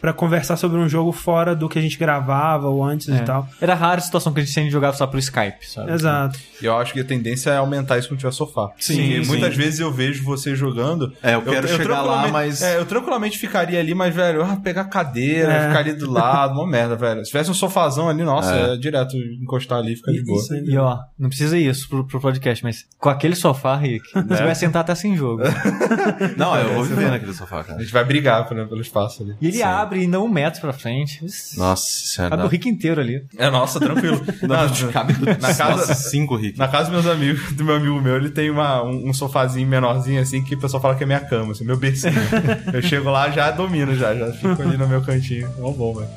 S1: pra conversar sobre um jogo fora do que a gente gravava ou antes
S4: É.
S1: e tal.
S4: Era rara a situação que a gente sempre jogava só pelo Skype, sabe?
S1: Exato.
S3: E eu acho que a tendência é aumentar isso quando tiver sofá.
S2: Sim,
S3: Porque
S2: sim.
S3: muitas vezes eu vejo você jogando.
S2: É, eu quero chegar lá, mas-
S3: É, eu tranquilamente ficaria ali, mas, velho, ah, pegar cadeira,
S1: É.
S3: ficar ali do lado, uma merda, velho. Se tivesse um sofazão ali, nossa,
S2: É.
S3: é, direto encostar ali e ficar de boa.
S1: Isso aí.
S4: E ó, não precisa isso pro, pro podcast, mas com aquele sofá, Rick, você vai sentar até sem jogo. [LAUGHS]
S2: Não, eu vou viver naquele sofá, cara.
S3: A gente vai brigar pelo, pelo espaço ali.
S4: E ele
S2: Sim.
S4: abre ainda um metro pra frente.
S2: Nossa senhora.
S4: Cabe o Rick inteiro ali.
S3: É, nossa, tranquilo. [LAUGHS]
S2: Não, [LAUGHS] cabe
S3: na casa-
S2: Nossa, cinco, Rick.
S3: Na casa dos meus amigos, [LAUGHS] do meu amigo meu, ele tem uma, um, um sofazinho menorzinho assim que o pessoal fala que é minha cama, assim, meu bercinho. eu chego lá já domino, já, já fico ali no meu cantinho. Mó bom, velho.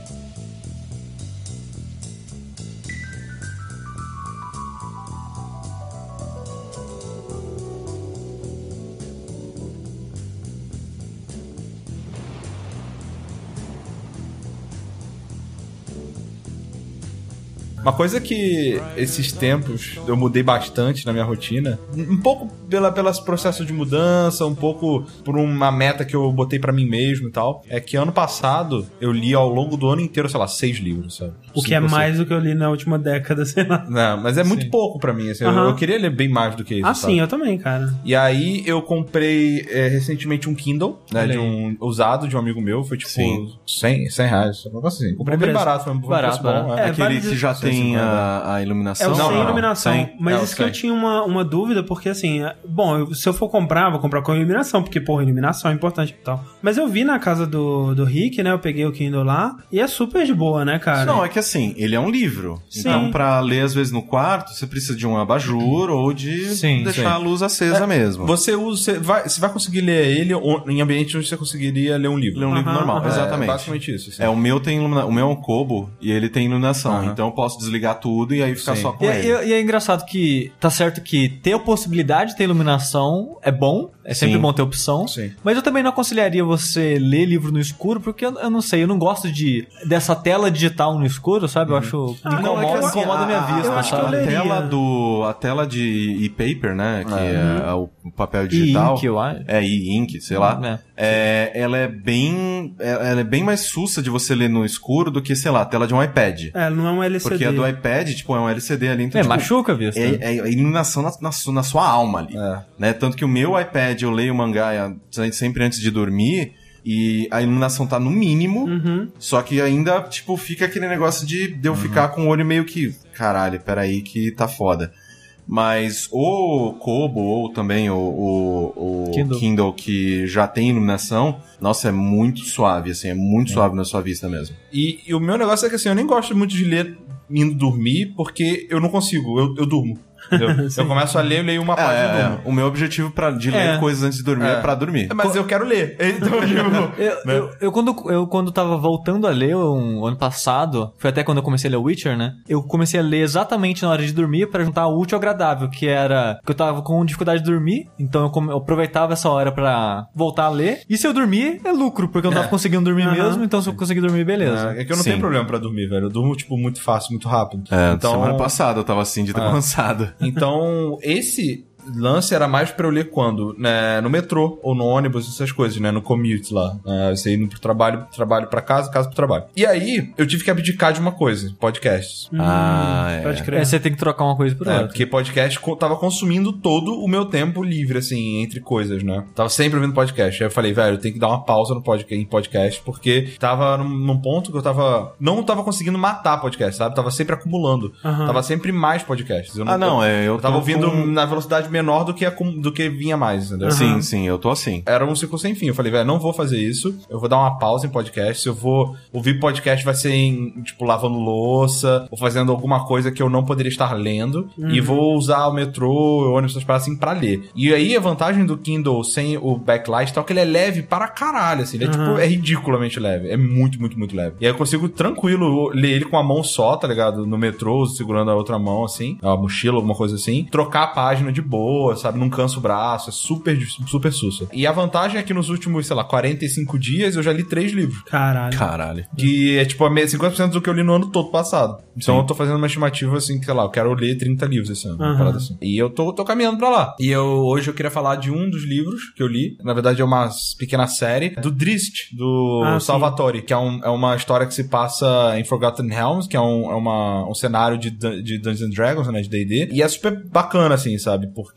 S3: Uma coisa que esses tempos eu mudei bastante na minha rotina, um pouco pela, pelos processos de mudança, um pouco por uma meta que eu botei pra mim mesmo e tal, é que ano passado eu li ao longo do ano inteiro, sei lá, seis livros, sabe?
S1: O que é mais do que eu li na última década, [LAUGHS] sei lá.
S3: Não, mas é muito pouco pra mim, assim, eu- eu queria ler bem mais do que isso,
S1: Ah,
S3: sabe?
S1: sim, eu também, cara.
S3: E aí eu comprei é, recentemente um Kindle, né, de um usado de um amigo meu, foi tipo
S2: Sim.
S3: 100, 100 reais, um negócio assim. Comprei bem barato, foi um
S4: Barato,
S3: preço bom,
S4: barato.
S3: é.
S1: É,
S2: Aquele que já tem
S3: 150.
S2: a, a
S1: É
S2: iluminação?
S1: o
S3: Não,
S1: sem
S3: não, não.
S1: iluminação.
S2: Sem?
S1: Mas
S3: É
S1: isso que eu tinha uma, uma dúvida, porque assim, é- bom, eu- se eu for comprar, vou comprar com iluminação, porque, porra, iluminação é importante e tal. Mas eu vi na casa do, do Rick, né? Eu peguei o Kindle lá, e é super de boa, né, cara?
S2: Não, é que assim, ele é um livro.
S1: Sim.
S2: Então, pra ler às vezes no quarto, você precisa de um abajur ou de
S4: Sim,
S2: deixar
S3: sim.
S2: a luz acesa mesmo.
S3: Você usa, você vai, você vai conseguir ler ele em ambiente onde você conseguiria ler um livro.
S2: Ler um livro
S1: Aham,
S2: normal,
S1: aham.
S3: É,
S2: exatamente.
S3: basicamente isso. assim.
S2: É, o meu tem ilumina... o meu é um Kobo e ele tem iluminação.
S3: Aham.
S2: Então eu posso desligar tudo e aí ficar
S3: Sim.
S2: só com
S4: E,
S2: ele.
S4: e- e é engraçado que tá certo que ter a possibilidade de ter iluminação é bom, é sempre
S2: Sim.
S4: bom ter opção.
S3: Sim.
S4: Mas eu também não aconselharia você ler livro no escuro, porque eu, eu não sei, eu não gosto de dessa tela digital no escuro, sabe? Eu acho.
S1: Ah, não,
S4: incomoda,
S1: é que assim,
S4: incomoda a minha
S2: a-
S4: vista,
S1: eu acho que eu
S2: a
S1: leria.
S2: tela do a tela de e-paper, né, que
S3: É.
S2: é, o papel
S4: E
S2: digital.
S4: ink, eu acho.
S2: É, e ink, sei lá.
S4: É.
S2: É, ela é bem é- ela é bem mais sussa de você ler no escuro do que, sei lá, a tela de um iPad.
S1: É, não é um LCD.
S2: Porque a do iPad, tipo, é um LCD ali, então
S4: É,
S2: tipo,
S4: machuca a vista.
S2: é, é a iluminação na, na na sua alma ali.
S3: É.
S2: Né? Tanto que o meu iPad, eu leio mangá eh, sempre antes de dormir e a iluminação tá no mínimo,
S1: Uhum.
S2: só que ainda, tipo, fica aquele negócio de, de eu ficar com o olho meio que, caralho, peraí que tá foda. Mas o Kobo ou também o, o, o
S4: Kindle.
S2: Kindle. que já tem iluminação, nossa, é muito suave, assim, é muito suave na sua vista mesmo.
S3: E, e o meu negócio é que assim, eu nem gosto muito de ler indo dormir, porque eu não consigo, eu, eu durmo. [LAUGHS] Eu começo a ler, eu leio uma
S2: É,
S3: página e
S2: é,
S3: durmo.
S2: o meu objetivo pra, de ler
S4: É.
S2: coisas antes de dormir é,
S3: É.
S2: pra dormir.
S3: Mas eu quero ler. [LAUGHS] Então, tipo...
S4: Eu,
S3: né?
S4: eu, eu quando, eu quando tava voltando a ler um, ano passado, foi até quando eu comecei a ler Witcher, né? Eu comecei a ler exatamente na hora de dormir pra juntar o útil ao agradável, que era que eu tava com dificuldade de dormir, então eu, come- eu aproveitava essa hora pra voltar a ler. E se eu dormir, é lucro, porque eu não tava
S3: É.
S4: conseguindo dormir mesmo, então se eu conseguir dormir, beleza.
S3: É, é que eu não
S2: Sim.
S3: tenho problema pra dormir, velho. Eu durmo, tipo, muito fácil, muito rápido.
S2: É,
S3: então,
S2: semana passada eu tava assim de tão
S3: Ah.
S2: cansado.
S3: Então, esse lance era mais pra eu ler quando? Né, no metrô ou no ônibus, essas coisas, né? No commute lá. É, você indo pro trabalho, trabalho pra casa, casa pro trabalho. E aí, eu tive que abdicar de uma coisa, podcasts.
S2: Ah, é.
S1: Pode
S4: É,
S1: crer.
S4: você tem que trocar uma coisa por
S3: É,
S4: outra.
S3: porque podcast co- tava consumindo todo o meu tempo livre, assim, entre coisas, né? Tava sempre ouvindo podcast. Aí eu falei, velho, eu tenho que dar uma pausa no podcast, em podcast, porque tava num, num ponto que eu tava. Não tava conseguindo matar podcast, sabe? Tava sempre acumulando.
S1: Aham.
S3: Tava sempre mais podcasts. Eu
S2: Ah, não, é, eu
S3: Eu tava ouvindo
S2: com-
S3: na velocidade menor do que, acum- do que vinha mais, entendeu?
S2: Sim, sim, eu tô assim.
S3: Era um ciclo sem fim. Eu falei, velho, não vou fazer isso. Eu vou dar uma pausa em podcast. Se eu vou ouvir podcast, vai ser em, tipo, lavando louça, ou fazendo alguma coisa que eu não poderia estar lendo. E vou usar o metrô, o ônibus, essas paradas assim, pra ler. E aí, a vantagem do Kindle sem o backlight tal, é que ele é leve para caralho, assim. Ele é, tipo, é ridiculamente leve. É muito, muito, muito leve. E aí eu consigo tranquilo ler ele com a mão só, tá ligado? No metrô, segurando a outra mão, assim. A mochila, alguma coisa assim. Trocar a página de boa, sabe? Não cansa o braço. É super, super sussa. E a vantagem é que nos últimos, sei lá, 45 dias eu já li três livros.
S1: Caralho.
S2: Caralho.
S3: Que é tipo a me- 50% do que eu li no ano todo passado. Então
S2: Sim.
S3: eu tô fazendo uma estimativa assim, que sei lá, eu quero ler 30 livros esse ano. parada assim. E eu tô, tô caminhando pra lá. E eu hoje eu queria falar de um dos livros que eu li. Na verdade é uma pequena série do Drist, do
S1: Ah, sim.
S3: Salvatore, que é, um- é uma história que se passa em Forgotten Realms, que é um, é uma, um cenário de, de Dungeons and Dragons, né, de D&D. E é super bacana, assim, sabe? Porque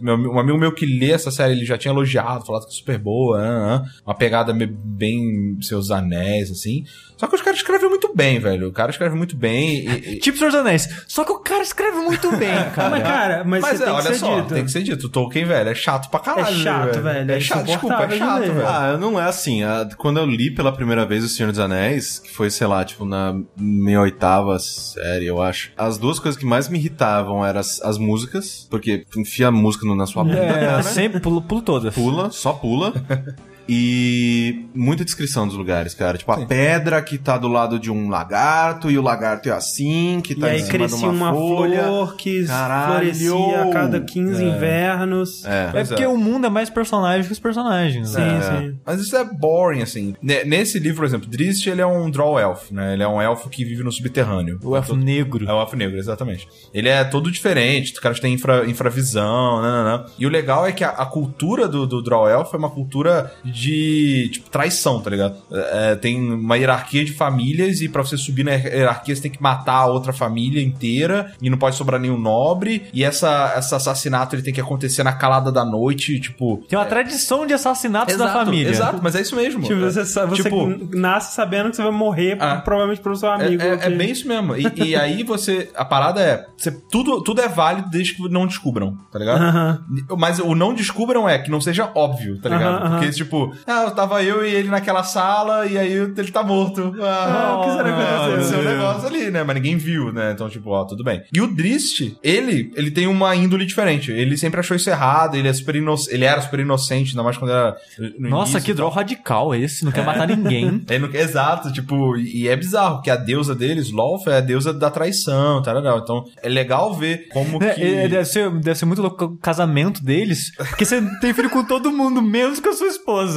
S3: meu, um amigo meu que lê essa série, ele já tinha elogiado, falado que é super boa, ah, ah. uma pegada bem seus anéis, assim. Só que os caras escrevem muito bem, velho. O cara escreve muito bem e... e-
S4: Tipo Senhor dos Anéis. Só que o cara escreve muito bem, [LAUGHS] cara.
S1: Mas, cara, mas,
S3: Mas
S1: você
S3: é,
S1: tem que
S3: olha
S1: ser
S3: só,
S1: dito.
S3: tem que ser dito. O Tolkien, velho, é chato pra caralho.
S1: É chato, velho, é
S3: É chato, desculpa, é
S1: de
S3: chato,
S1: ler.
S3: velho.
S2: Ah, não é assim. Ah, Quando eu li pela primeira vez O Senhor dos Anéis, que foi, sei lá, tipo, na minha oitava série, eu acho. As duas coisas que mais me irritavam eram as, as músicas, porque enfia a música no- na sua bunda, [LAUGHS]
S4: É,
S2: cara.
S4: sempre pulo, pulo todas.
S2: Pula, só pula. [LAUGHS] E muita descrição dos lugares, cara. Tipo, a pedra que tá do lado de um lagarto, e o lagarto é assim, que
S1: E
S2: tá em
S1: aí
S2: cima
S1: crescia
S2: de uma,
S1: uma,
S2: folha.
S1: flor que
S2: Caralho.
S1: florescia a cada 15 invernos.
S2: É.
S4: É porque
S3: é.
S4: o mundo é mais personagem que os personagens.
S1: Sim,
S4: né?
S2: É.
S1: sim.
S3: Mas isso é boring, assim. Ne- Nesse livro, por exemplo, Drist, ele é um draw elf, né? Ele é um elfo que vive no subterrâneo.
S4: O elfo negro.
S3: É o elfo negro, exatamente. Ele é todo diferente, os caras têm infra, infravisão, nananã. E o legal é que a, a cultura do, do draw elf é uma cultura de, tipo, traição, tá ligado? É, é, tem uma hierarquia de famílias e pra você subir na hierarquia você tem que matar a outra família inteira e não pode sobrar nenhum nobre. E essa, esse assassinato ele tem que acontecer na calada da noite, tipo...
S4: Tem uma tradição de assassinatos da família.
S3: Exato, mas é isso mesmo.
S1: Tipo,
S3: É,
S1: você, sa- você
S3: tipo,
S1: nasce sabendo que você vai morrer,
S3: Ah.
S1: provavelmente pelo seu
S3: É,
S1: amigo.
S3: é- é bem isso mesmo. E, e [LAUGHS] aí você. A parada é. Você, tudo, tudo é válido desde que não descubram, tá ligado?
S1: Aham.
S3: Mas o não descubram é que não seja óbvio, tá ligado?
S1: Aham, aham.
S3: Porque, tipo, ah, tava eu e ele naquela sala e aí ele tá morto. Ah,
S1: o que será que aconteceu?
S3: aconteceu um negócio ali, né? Mas ninguém viu, né? Então, tipo, ó, tudo bem. E o Drist, ele, ele tem uma índole diferente. Ele sempre achou isso errado, ele é super ino... ele era super inocente, ainda mais quando era. no
S4: Nossa,
S3: início
S4: que draw radical esse. Não quer matar ninguém. [LAUGHS]
S3: É, no- exato, tipo, e é bizarro, porque a deusa deles, Lolf, é a deusa da traição, tá legal. Então, é legal ver como
S4: É,
S3: que...
S4: é, deve, ser, deve ser muito louco o casamento deles, porque você tem filho com todo mundo, menos com a sua esposa.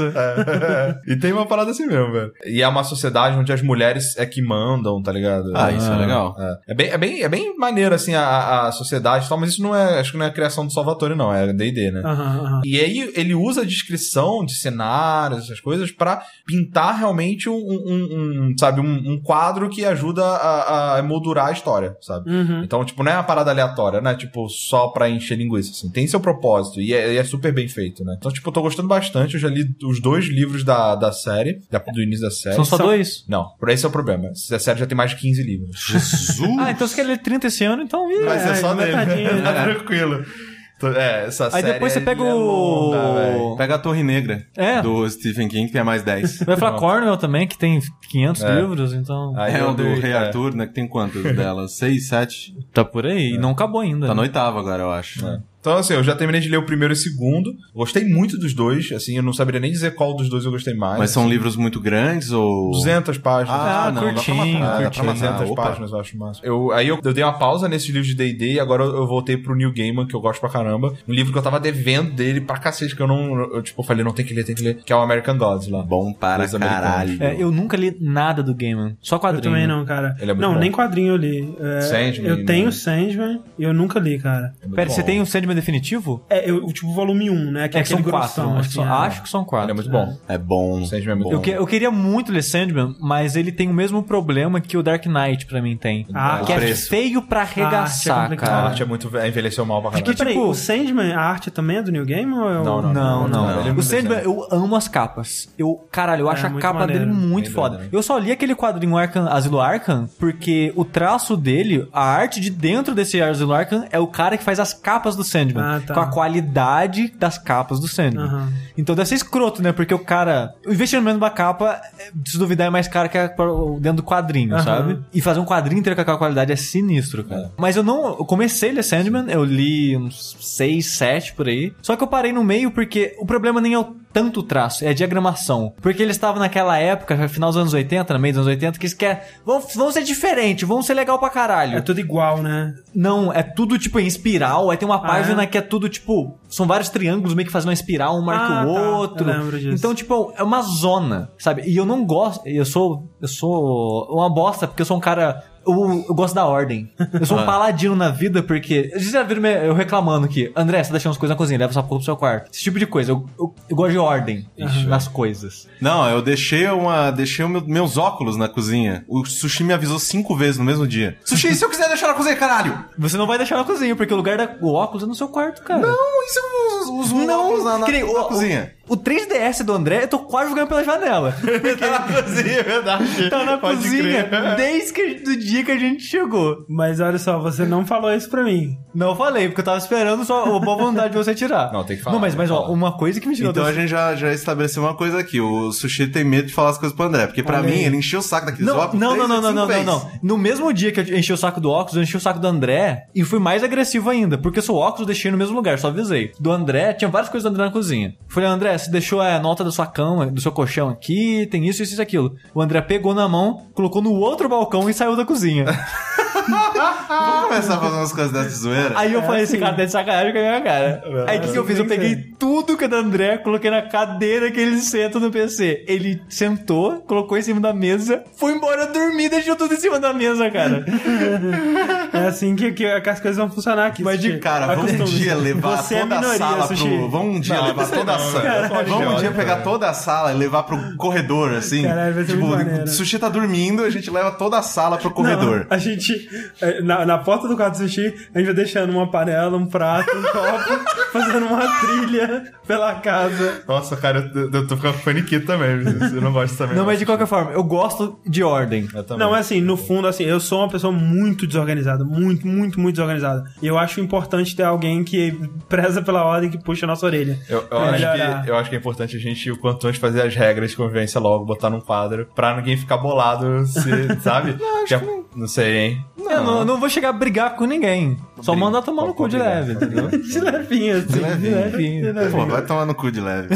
S3: E tem uma parada assim mesmo, velho. E é uma sociedade onde as mulheres é que mandam, tá ligado?
S2: Ah, isso é legal.
S3: É, é bem, é, bem, é bem maneiro, assim, a, a sociedade e tal, mas isso não é, acho que não é criação do Salvatore, não, é D&D, né?
S1: Aham.
S3: E aí ele usa a descrição de cenários, essas coisas, pra pintar realmente um, um- um, sabe, um, um quadro que ajuda a, a emoldurar a história, sabe?
S1: Uhum.
S3: Então, tipo, não é uma parada aleatória, né? Tipo, só pra encher linguiça, assim. Tem seu propósito e é, e é super bem feito, né? Então, tipo, eu tô gostando bastante. Eu já li os dois livros da, da série, da- do início da série.
S4: São só dois.
S3: Não, por esse é o problema. A série já tem mais de 15 livros.
S2: Jesus!
S4: Ah, então você quer ler 30 esse ano, então... ih,
S3: Vai ser
S1: É,
S3: só dele. tá [LAUGHS] tranquilo. É, essa
S4: Aí
S3: série
S4: depois você
S3: é-
S4: pega
S3: é
S4: o.
S3: longa.
S2: Pega a Torre Negra
S4: É.
S2: do Stephen King, que é mais 10.
S4: Vai falar Cornwell também, que tem 500
S3: É.
S4: livros, então.
S3: Aí
S2: é o do Rei
S3: é.
S2: Arthur, né? Que tem quantas delas? Seis, sete?
S4: Tá por aí. E não acabou ainda.
S2: Tá
S4: né?
S2: no oitavo agora, eu acho.
S3: É. Então, assim, eu já terminei de ler o primeiro e o segundo. Gostei muito dos dois. Assim, eu não saberia nem dizer qual dos dois eu gostei mais.
S2: Mas são
S3: assim.
S2: livros muito grandes ou...
S3: 200 páginas.
S2: Ah,
S4: Ah,
S2: não, dá pra
S4: curtinho,
S2: dá pra
S4: curtinho.
S2: matar.
S3: 300
S2: Opa.
S3: páginas, eu acho massa. Eu, aí eu, eu dei uma pausa nesses livros de D&D e agora eu, eu voltei pro New Gaiman, que eu gosto pra caramba. Um livro que eu tava devendo dele pra cacete, que eu não... Eu, tipo, falei, não tem que ler, tem que ler. Que é o American Gods lá.
S2: Bom para caralho.
S4: É, eu nunca li nada do Gaiman. Só
S1: Eu
S4: quadrinho.
S1: também não, cara.
S3: Ele é muito
S1: não,
S3: bom.
S1: nem quadrinho eu li. É,
S3: Sandman,
S1: eu tenho
S3: né?
S1: Sandman e eu nunca li, cara.
S3: É
S4: Pera,
S3: bom.
S4: você tem o Sandman definitivo?
S1: É, eu, tipo volume 1, né?
S4: É que são
S1: aquele
S4: quatro.
S1: grossão,
S4: acho, que
S1: assim,
S4: são,
S1: é.
S4: acho que são quatro.
S3: Ele é muito bom.
S2: É bom.
S3: Sandman é muito
S2: bom.
S4: Eu, que- eu queria muito ler Sandman, mas ele tem o mesmo problema que o Dark Knight pra mim tem.
S1: Ah,
S4: que
S2: o
S4: é
S2: preço.
S4: feio pra arregaçar,
S1: complicado.
S3: A
S4: cara.
S3: arte é muito... é, Envelheceu mal pra caralho.
S4: tipo-
S1: o Sandman, a arte também é do New Game ou é o...
S3: Não,
S4: Não, não.
S3: não, é
S4: o Sandman, eu amo as capas. Eu, caralho, eu
S1: É,
S4: acho a capa
S1: maneiro.
S4: dele muito foda.
S3: né?
S4: Eu só li aquele quadrinho Arkham, Asilo Arkham porque o traço dele, a arte de dentro desse Asilo Arkham é o cara que faz as capas do Sandman.
S1: Ah, tá.
S4: Com a qualidade das capas do Sandman.
S1: Aham.
S4: Então deve ser escroto, né? Porque o cara. O investimento da capa, é, se duvidar, é mais caro que a- dentro do quadrinho,
S1: Aham.
S4: sabe? E fazer um quadrinho inteiro com aquela qualidade é sinistro, cara. Mas eu não. Eu comecei a ler Sandman, eu li uns 6, 7 por aí. Só que eu parei no meio porque o problema nem é o tanto traço, é a diagramação. Porque eles estavam naquela época, final dos anos 80, no meio dos anos 80, que eles querem. Vão, vão ser diferente, vão ser legal pra caralho.
S1: É tudo igual, né?
S4: Não, é tudo tipo em espiral. Aí tem uma
S1: Ah,
S4: página
S1: é?
S4: que é tudo tipo. São vários triângulos meio que fazendo uma espiral, um marca
S1: Ah,
S4: o
S1: tá.
S4: outro.
S1: Eu lembro disso.
S4: Então, tipo, é uma zona, sabe? E eu não gosto. Eu sou. Eu sou uma bosta, porque eu sou um cara. Eu, eu gosto da ordem. Eu sou um
S2: Ah. paladino
S4: na vida, porque. Vocês já viram eu reclamando aqui. André, você tá deixando as coisas na cozinha, leva essa porra pro seu quarto. Esse tipo de coisa. Eu, eu, eu gosto de ordem nas coisas.
S2: Não, eu deixei uma. Deixei meu- meus óculos na cozinha. O sushi me avisou cinco vezes no mesmo dia. Sushi, se eu quiser deixar na cozinha, caralho!
S4: Você não vai deixar na cozinha, porque o lugar do óculos é no seu quarto, cara.
S2: Não, se eu uso os óculos na, na, na
S4: o-
S2: cozinha?
S4: O 3DS do André, eu tô quase jogando pela janela. [LAUGHS]
S3: Tá na cozinha, é verdade.
S4: Tá na
S3: Pode
S4: cozinha
S3: crer.
S4: desde que, do dia que a gente chegou.
S1: Mas olha só, você não falou isso pra mim.
S4: Não falei, porque eu tava esperando só a boa vontade de você tirar.
S3: Não, tem que falar,
S4: Não, mas, mas ó,
S3: falar.
S4: uma coisa que me tirou
S2: Então
S4: do-
S2: a gente já, já estabeleceu uma coisa aqui. O Sushi tem medo de falar as coisas pro André. Porque pra
S1: Olha
S2: mim, ele encheu o saco daqueles
S4: Não,
S2: óculos.
S4: não, não, não, não, não, não, não. No mesmo dia que eu enchi o saco do óculos, eu enchi o saco do André e fui mais agressivo ainda, porque o seu óculos eu deixei no mesmo lugar, só avisei. Do André, tinha várias coisas do André na cozinha. Falei, André, você deixou a nota da sua cama, do seu colchão aqui, tem isso, isso, isso, aquilo. O André pegou na mão, colocou no outro balcão e saiu da cozinha. [LAUGHS]
S2: Vamos começar a fazer umas coisas dessa zoeira?
S4: Aí eu
S1: É
S4: falei, esse
S1: assim.
S4: cara tá de sacanagem com a minha cara. Aí o que, que eu fiz? Eu peguei
S1: ser.
S4: tudo que é do André, coloquei na cadeira que ele senta no PC. Ele sentou, colocou em cima da mesa, foi embora dormir e deixou tudo em cima da mesa, cara.
S1: É assim que, que, que as coisas vão funcionar aqui.
S2: Mas de cara, vamos um dia levar
S1: Você é
S2: toda a
S1: minoria,
S2: sala
S1: Sushi.
S2: pro. Vamos um dia
S3: Não,
S2: levar toda a
S3: não,
S2: sala.
S3: cara.
S2: Vamos um dia pegar toda a sala e levar pro corredor, assim.
S1: Caralho, vai ser
S2: tipo, sushi tá dormindo, a gente leva toda a sala pro
S1: Não,
S2: corredor.
S1: a gente, é, na, na porta do quarto do sushi, a gente vai deixando uma panela, um prato, um copo, [LAUGHS] fazendo uma trilha pela casa.
S3: Nossa, cara, eu, eu tô ficando paniquito também. Eu não gosto também.
S4: Não, mas de qualquer forma, eu gosto de ordem.
S3: Eu também.
S1: Não, é assim, no fundo, assim, eu sou uma pessoa muito desorganizada, muito, muito, muito desorganizada. E eu acho importante ter alguém que preza pela ordem, que puxa a nossa orelha.
S3: Eu, eu acho que, eu acho que é importante a gente, o quanto antes, fazer as regras de convivência logo, botar num quadro, pra ninguém ficar bolado, se, [LAUGHS] sabe? Que é- não sei, hein?
S4: Eu não, eu não vou chegar a brigar com ninguém. Só
S2: Briga.
S4: mandar tomar no cu de leve, entendeu? [LAUGHS]
S1: De levinho, assim. De
S4: levinho.
S2: Pô, vai tomar no cu de leve.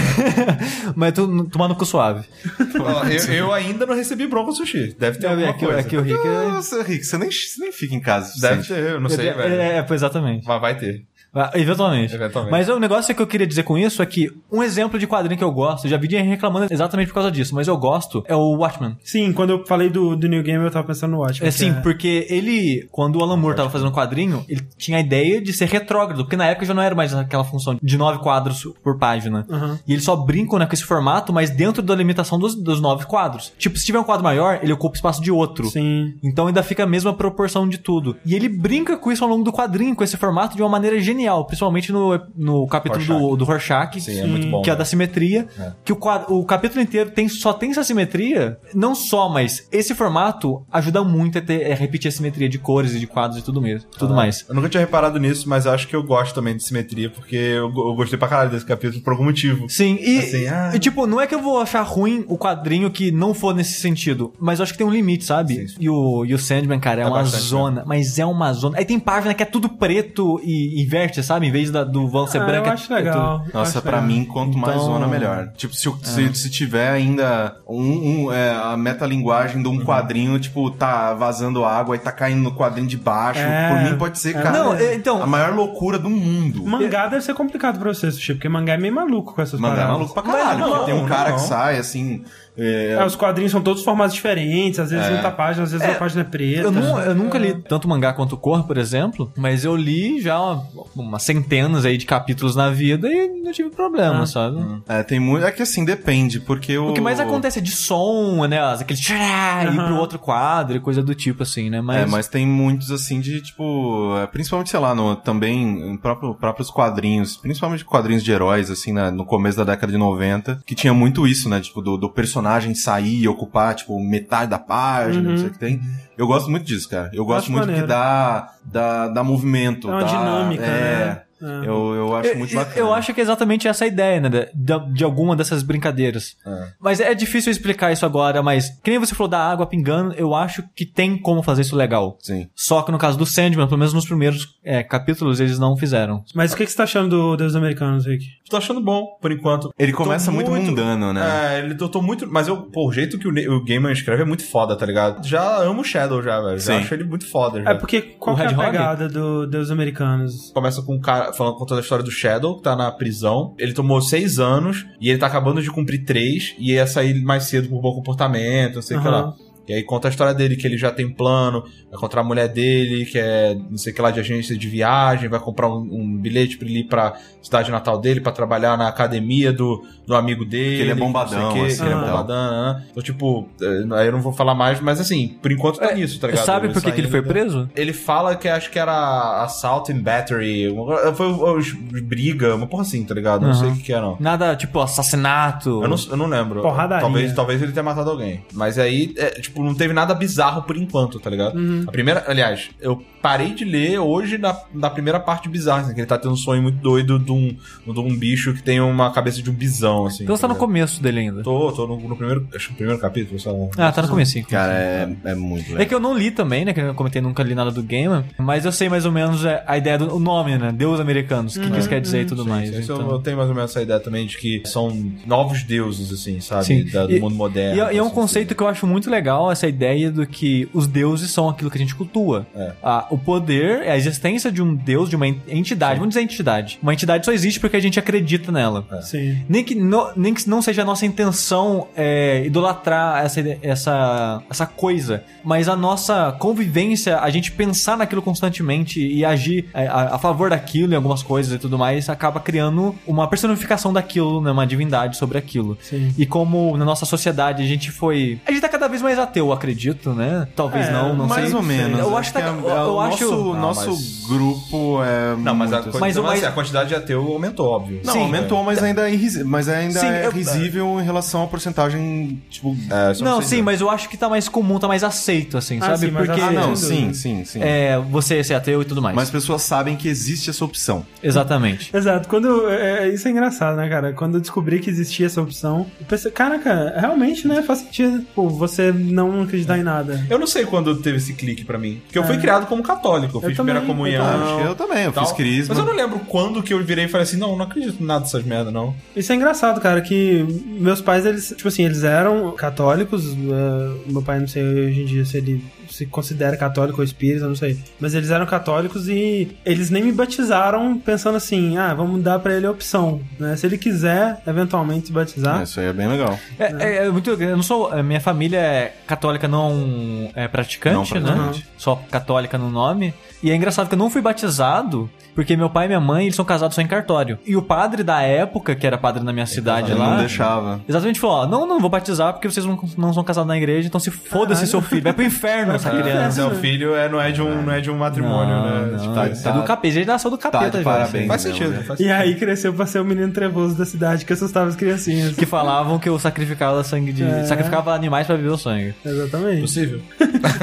S2: [LAUGHS]
S4: Mas tu, tomar no cu suave. [LAUGHS]
S3: Ó, eu, eu ainda não recebi bronca sushi. Deve ter
S4: É,
S3: alguma
S4: aqui,
S3: coisa.
S4: aqui o Rick é...
S2: Nossa, Rick, você nem, você nem fica em casa.
S3: Deve ter, eu não sei,
S4: é,
S3: velho.
S4: é, é, exatamente.
S3: Mas vai ter.
S4: Ah, Eventualmente.
S3: Eventualmente.
S4: Mas o negócio que eu queria dizer com isso é que um exemplo de quadrinho que eu gosto, já vi gente reclamando exatamente por causa disso, mas eu gosto, é o Watchmen.
S1: Sim, quando eu falei do, do New Game, eu tava pensando no Watchmen.
S4: É sim, porque ele, quando o Alan Moore tava fazendo o quadrinho, ele tinha a ideia de ser retrógrado, porque na época já não era mais aquela função de nove quadros por página.
S1: Aham.
S4: E eles só brincam né, com esse formato, mas dentro da limitação dos, dos nove quadros. Tipo, se tiver um quadro maior, ele ocupa espaço de outro.
S1: Sim.
S4: Então ainda fica a mesma proporção de tudo. E ele brinca com isso ao longo do quadrinho, com esse formato, de uma maneira genial. Genial, principalmente no, no capítulo
S3: Rorschach.
S4: do, do Rorschach,
S3: Sim, é muito bom.
S4: que é
S3: né?
S4: da simetria,
S3: É.
S4: que o, quadro, o capítulo inteiro tem, só tem essa simetria, não só, mas esse formato ajuda muito a, ter, a repetir a simetria de cores e de quadros e tudo, mesmo, tudo mais.
S3: Eu nunca tinha reparado nisso, mas acho que eu gosto também de simetria, porque eu, eu gostei pra caralho desse capítulo por algum motivo.
S4: Sim, e,
S3: Assim, ah.
S4: e, tipo, não é que eu vou achar ruim o quadrinho que não for nesse sentido, mas eu acho que tem um limite, sabe?
S3: Sim, sim.
S4: E, o, e o Sandman, cara, é,
S3: É
S4: uma
S3: bastante,
S4: zona, mas é uma zona. Aí tem página que é tudo preto e inverte, sabe? Em vez da- do vão ser
S1: Ah,
S4: branco.
S1: eu
S4: é-
S1: acho
S4: é
S1: legal.
S4: tudo-
S1: Eu
S2: Nossa,
S1: legal.
S2: mim, quanto mais
S4: Então-
S2: zona, melhor. Tipo, se, se, se tiver ainda um, um, é, a metalinguagem de
S1: Uhum.
S2: um quadrinho, tipo, tá vazando água e tá caindo no quadrinho de baixo,
S1: É.
S2: por mim pode ser, cara,
S4: Não, é, então-
S2: a maior loucura do mundo.
S1: Mangá deve ser complicado pra você assistir, porque mangá é meio maluco com essas
S2: Mangá é maluco pra caralho.
S3: Não,
S2: porque tem um
S3: não,
S2: cara
S3: não.
S2: que sai, assim... é,
S1: É, os quadrinhos são todos formatos diferentes, às vezes
S2: É.
S1: junta a página, às vezes a página é preta.
S4: Eu, nu- eu nunca li tanto mangá quanto Cor, por exemplo, mas eu li já uma- umas centenas aí de capítulos na vida e não tive problema,
S1: Ah.
S4: sabe?
S2: é, tem muito... É que assim, depende, porque o...
S4: O que mais acontece é de som, né? Aquele tchá, ir
S1: Aham.
S4: pro outro quadro e coisa do tipo, assim, né? Mas,
S2: É, mas tem muitos assim de tipo, é, principalmente, sei lá, no, também em próprio, próprios quadrinhos, principalmente quadrinhos de heróis, assim, né, no começo da década de 90, que tinha muito isso, né, tipo, do, do personagem sair e ocupar, tipo, metade da página,
S1: Uhum.
S2: não sei o que tem. Eu gosto muito disso, cara. Eu gosto
S1: Acho
S2: muito
S1: maneiro.
S2: que dá, dá, dá movimento.
S1: É uma
S2: dá,
S1: dinâmica,
S2: é,
S1: né? É.
S2: Eu, eu acho muito bacana.
S4: Eu acho que é exatamente essa a ideia, né? De, de alguma dessas brincadeiras.
S3: É.
S4: Mas é difícil explicar isso agora, mas que nem você falou da água pingando, eu acho que tem como fazer isso legal.
S2: Sim.
S4: Só que no caso do Sandman, pelo menos nos primeiros é, capítulos, eles não fizeram.
S1: Mas o que, que você tá achando do Deus Americanos, Rick?
S3: Tô achando bom, por enquanto.
S2: Ele começa muito, mundano, né?
S3: É, ele eu tô muito. Mas eu, pô, o jeito que o, o Gaiman escreve é muito foda, tá ligado? Já amo o Shadow, já, velho. Já
S2: Sim.
S3: acho ele muito foda. Já.
S1: É porque qual
S4: O
S1: que é a
S4: Hog?
S1: pegada do Deus Americanos?
S3: Começa com um cara falando contando a história do Shadow, que tá na prisão. Ele tomou seis anos e ele tá acabando de cumprir três e ia sair mais cedo por bom comportamento, não sei o que
S1: Aham.
S3: lá. E aí conta a história dele, que ele já tem plano, vai encontrar a mulher dele, que é não sei o que lá de agência de viagem, vai comprar um, um bilhete pra ele ir pra cidade natal dele, pra trabalhar na academia do, do amigo dele.
S2: Que ele é
S3: não sei o
S2: bombadão,
S3: quê,
S2: assim,
S3: que ele é
S1: né?
S3: bombadão, né? Então, tipo, eh, aí eu não vou falar mais, mas assim, por enquanto tá nisso, tá ligado?
S4: Sabe por que, que ele foi preso?
S3: ele fala que acho que era assault and battery, uma- foi os- briga, uma porra assim, tá ligado? Não
S4: Uhum.
S3: sei o que que é, não.
S4: Nada, tipo, assassinato.
S3: Eu não, eu não lembro.
S1: Porradaria.
S3: Talvez, talvez ele tenha matado alguém. Mas aí, é, tipo, não teve nada bizarro por enquanto, tá ligado?
S1: Uhum.
S3: A primeira, aliás, eu parei de ler hoje na, na primeira parte bizarra, assim, que ele tá tendo um sonho muito doido de um, de um bicho que tem uma cabeça de um bisão, assim.
S4: Então você tá no
S3: ligado?
S4: começo dele ainda.
S3: Tô, tô no, no primeiro, acho que no primeiro capítulo, sei lá.
S4: Ah, tá no comecinho.
S2: Cara, é, é muito legal.
S4: É que eu não li também, né? Que eu comentei, nunca li nada do game, mas eu sei mais ou menos é, a ideia do nome, né? Deus americanos, o que, que isso quer dizer e tudo mais.
S3: Isso
S4: então.
S3: Eu tenho mais ou menos essa ideia também de que são novos deuses, assim, sabe?
S4: Sim.
S3: Da- do
S4: E-
S3: mundo moderno.
S4: E, é- e é um
S3: assim,
S4: conceito que eu acho muito legal, essa ideia do que os deuses são aquilo que a gente cultua.
S3: É.
S4: Ah, o poder é a existência de um deus, de uma en- entidade. Vamos dizer entidade. Uma entidade só existe porque a gente acredita nela.
S1: Sim.
S4: Nem que, no- nem que não seja a nossa intenção é, idolatrar essa, essa, essa coisa, mas a nossa convivência, a gente pensar naquilo constantemente e agir é, a, a favor daquilo em algumas coisas e tudo mais, acaba criando uma personificação daquilo, né, uma divindade sobre aquilo.
S1: Sim.
S4: E como na nossa sociedade a gente foi. A gente tá cada vez mais ateu, eu acredito, né? Talvez
S1: É,
S4: não, não
S2: mais
S4: sei.
S2: ou menos.
S4: Eu acho que tá.
S2: é-
S4: eu,
S2: é,
S4: eu
S2: o
S4: acho.
S2: nosso,
S3: Não,
S2: nosso
S3: mas-
S2: grupo é
S3: Não, mas, a,
S2: muito-
S3: coisa,
S4: Mas
S3: mas,
S4: mais-
S3: assim, a quantidade de ateu aumentou, óbvio.
S2: Não,
S4: Sim,
S2: aumentou, mas ainda é, irris- mas ainda
S4: Sim,
S2: é
S4: eu-
S2: risível em relação à porcentagem, tipo...
S3: É,
S4: Não, sim, mas eu acho que tá mais comum, tá mais aceito, assim,
S1: Ah,
S4: sabe?
S1: sim,
S4: Porque.
S1: a-
S2: Ah, não, sim, sim, sim.
S4: É, você ser ateu e tudo mais.
S2: Mas as pessoas sabem que existe essa opção.
S4: Exatamente.
S1: Exato. Quando, é, é- isso é engraçado, né, cara? Quando eu descobri que existia essa opção, eu pensei, caraca, realmente, né? Faz sentido. Pô, você não acreditar em nada.
S3: Eu não sei quando teve esse clique pra mim. Porque eu fui
S1: É.
S3: criado como católico. Eu,
S1: Eu
S3: fiz
S1: também,
S3: primeira comunhão.
S1: eu
S2: acho que eu também, eu
S3: tal.
S2: fiz crisma.
S3: Mas eu não lembro quando que eu virei e falei assim: não, não acredito em nada dessas merda, não.
S1: Isso é engraçado, cara, que meus pais, eles, tipo assim, eles eram católicos. eh, meu pai, não sei hoje em dia se ele se considera católico ou espírita, não sei. Mas eles eram católicos e eles nem me batizaram pensando assim, ah, vamos dar pra ele a opção, né? Se ele quiser, eventualmente, se batizar.
S2: É, isso aí é bem legal.
S4: É, é- é muito. Eu não sou. Minha família é católica não é praticante,
S2: Não praticante.
S4: né? Só católica no nome. E é engraçado que eu não fui batizado porque meu pai e minha mãe, eles são casados só em cartório. E o padre da época, que era padre na minha cidade
S2: Ele
S4: lá...
S2: não deixava.
S4: Exatamente falou, ó, não, não vou batizar porque vocês não, não são casados na igreja, então se foda-se seu filho, vai pro inferno essa [LAUGHS] criança.
S3: Seu filho é, não, é de um, não é de um matrimônio, né? Tipo,
S4: Não,
S2: tá-
S4: é do capeta, ele nasceu do
S2: Tá
S4: capeta
S2: de
S4: já.
S2: parabéns.
S3: Faz
S2: mesmo,
S3: sentido.
S2: né?
S3: Faz
S1: E aí cresceu pra ser o menino trevoso da cidade que assustava as criancinhas.
S4: Que falavam que eu sacrificava sangue de.
S1: É.
S4: sacrificava animais pra beber o sangue.
S1: Exatamente.
S3: possível.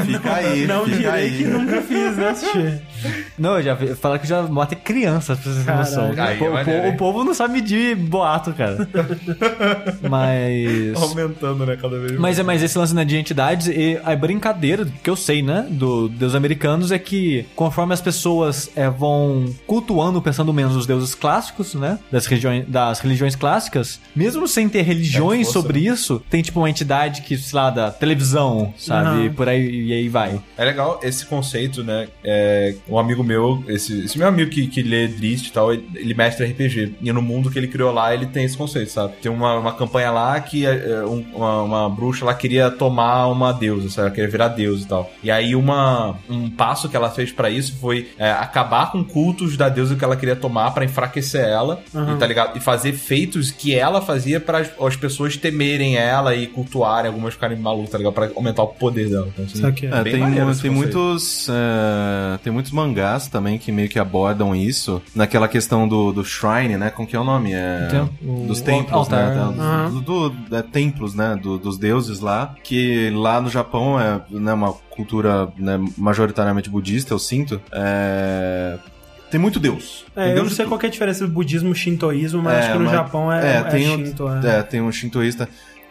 S2: Fica aí, [LAUGHS]
S1: Não
S2: fica
S1: direi
S2: aí.
S1: que nunca fiz, né, Xê?
S4: Não, eu já vi- falaram que já mata crianças, pra vocês terem noção.
S3: Aí,
S4: O po-
S3: é
S4: o, povo não sabe medir boato, cara. [LAUGHS] Mas.
S3: Aumentando, né, cada vez mais.
S4: Mas é mais esse lance né, de entidades e a brincadeira que eu sei, né, do, dos americanos é que conforme as pessoas é, vão cultuando, pensando menos os deuses clássicos, né, das religiões, das religiões clássicas, mesmo sem ter religiões
S3: força,
S4: sobre isso, tem tipo uma entidade que, sei lá, da televisão, sabe,
S1: Aham.
S4: por aí e aí vai.
S3: É legal esse conceito, né? É, um amigo meu, esse, esse meu amigo que, que lê Drist e tal, ele, ele mestre RPG. E no mundo que ele criou lá, ele tem esse conceito, sabe? Tem uma, uma campanha lá que é, um- uma, uma bruxa lá queria tomar uma deusa, sabe? Ela queria virar deusa e tal. E aí uma, um passo que ela fez pra isso foi é, acabar com cultos da deusa que ela queria tomar pra enfraquecer ela,
S1: Uhum.
S3: e, tá ligado? E fazer feitos que ela fazia para as pessoas temerem ela e cultuarem, algumas ficarem malucas, tá ligado? Pra aumentar o poder dela. Então, assim,
S2: É,
S3: Bem
S2: tem, tem muitos é, tem muitos mangás também que meio que abordam isso naquela questão do, do shrine, né? Com que é o nome? É,
S4: Tem o-
S2: dos
S4: o
S2: templos,
S4: altar.
S2: né?
S1: Aham.
S2: Do, do- é, templos, né? Do- dos deuses lá, que lá no Japão é né, uma cultura né, majoritariamente budista, eu sinto. É, tem muito deus. Tem
S1: É, eu
S2: deus
S1: não
S2: de
S1: sei qual é a diferença do budismo e shintoísmo, mas
S2: É,
S1: acho que no
S2: mas-
S1: Japão é, é,
S2: tem um-
S1: shinto. É.
S2: É, tem um shintoísta.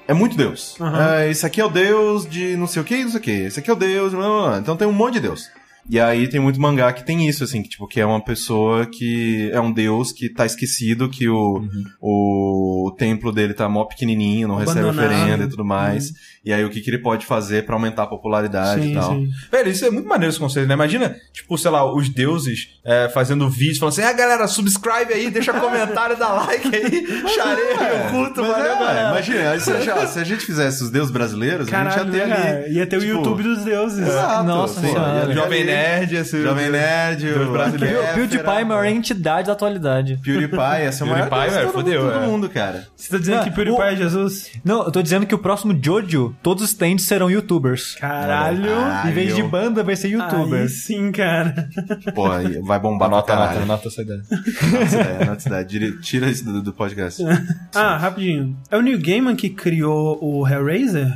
S2: É muito Deus.
S1: Aham.
S2: É, esse aqui é o Deus de não sei o que, não sei o que. Esse aqui é o Deus. blá, blá, blá. Então tem um monte de Deus. E aí tem muito mangá que tem isso, assim, que, tipo, que é uma pessoa que é um deus que tá esquecido, que o, o, templo dele tá mó pequenininho, não recebe oferenda e tudo mais. E aí o que, que ele pode fazer pra aumentar a popularidade
S1: Sim,
S2: e tal.
S1: sim.
S3: Velho, isso é muito maneiro esse conceito, né? Imagina, tipo, sei lá, os deuses é, fazendo vídeos falando assim: ah, galera, subscribe aí, deixa comentário, dá like aí, chareia, eu curto,
S2: Mas
S3: valeu,
S2: é,
S3: galera.
S2: imagina, aí se, já- se a gente fizesse os deuses brasileiros, a
S1: Caralho,
S2: gente ia
S1: né,
S2: ter
S1: cara?
S2: ali.
S1: Ia ter o
S2: tipo,
S1: YouTube dos deuses.
S2: Exato,
S4: Nossa
S2: pô,
S4: Senhora.
S3: Jovem Nerd, esse.
S2: Jovem Nerd, o
S3: brasileiro.
S4: PewDiePie é a maior entidade da atualidade.
S2: PewDiePie, essa é a maior
S3: PewDiePie, velho, fodeu,
S2: todo
S3: é.
S2: mundo, cara.
S1: Você tá dizendo que PewDiePie
S4: o-
S1: é Jesus?
S4: Não, eu tô dizendo que o próximo Jojo, todos os stands serão youtubers.
S1: Caralho.
S2: Caralho.
S4: Em vez de banda, vai ser
S1: Aí
S4: youtubers.
S1: sim, cara.
S2: Pô, aí vai bombar
S3: anota,
S2: caralho.
S3: anota essa ideia.
S2: Anota essa ideia, Tira isso do, do podcast.
S1: Ah, rapidinho. É o Neil Gaiman que criou o Hellraiser?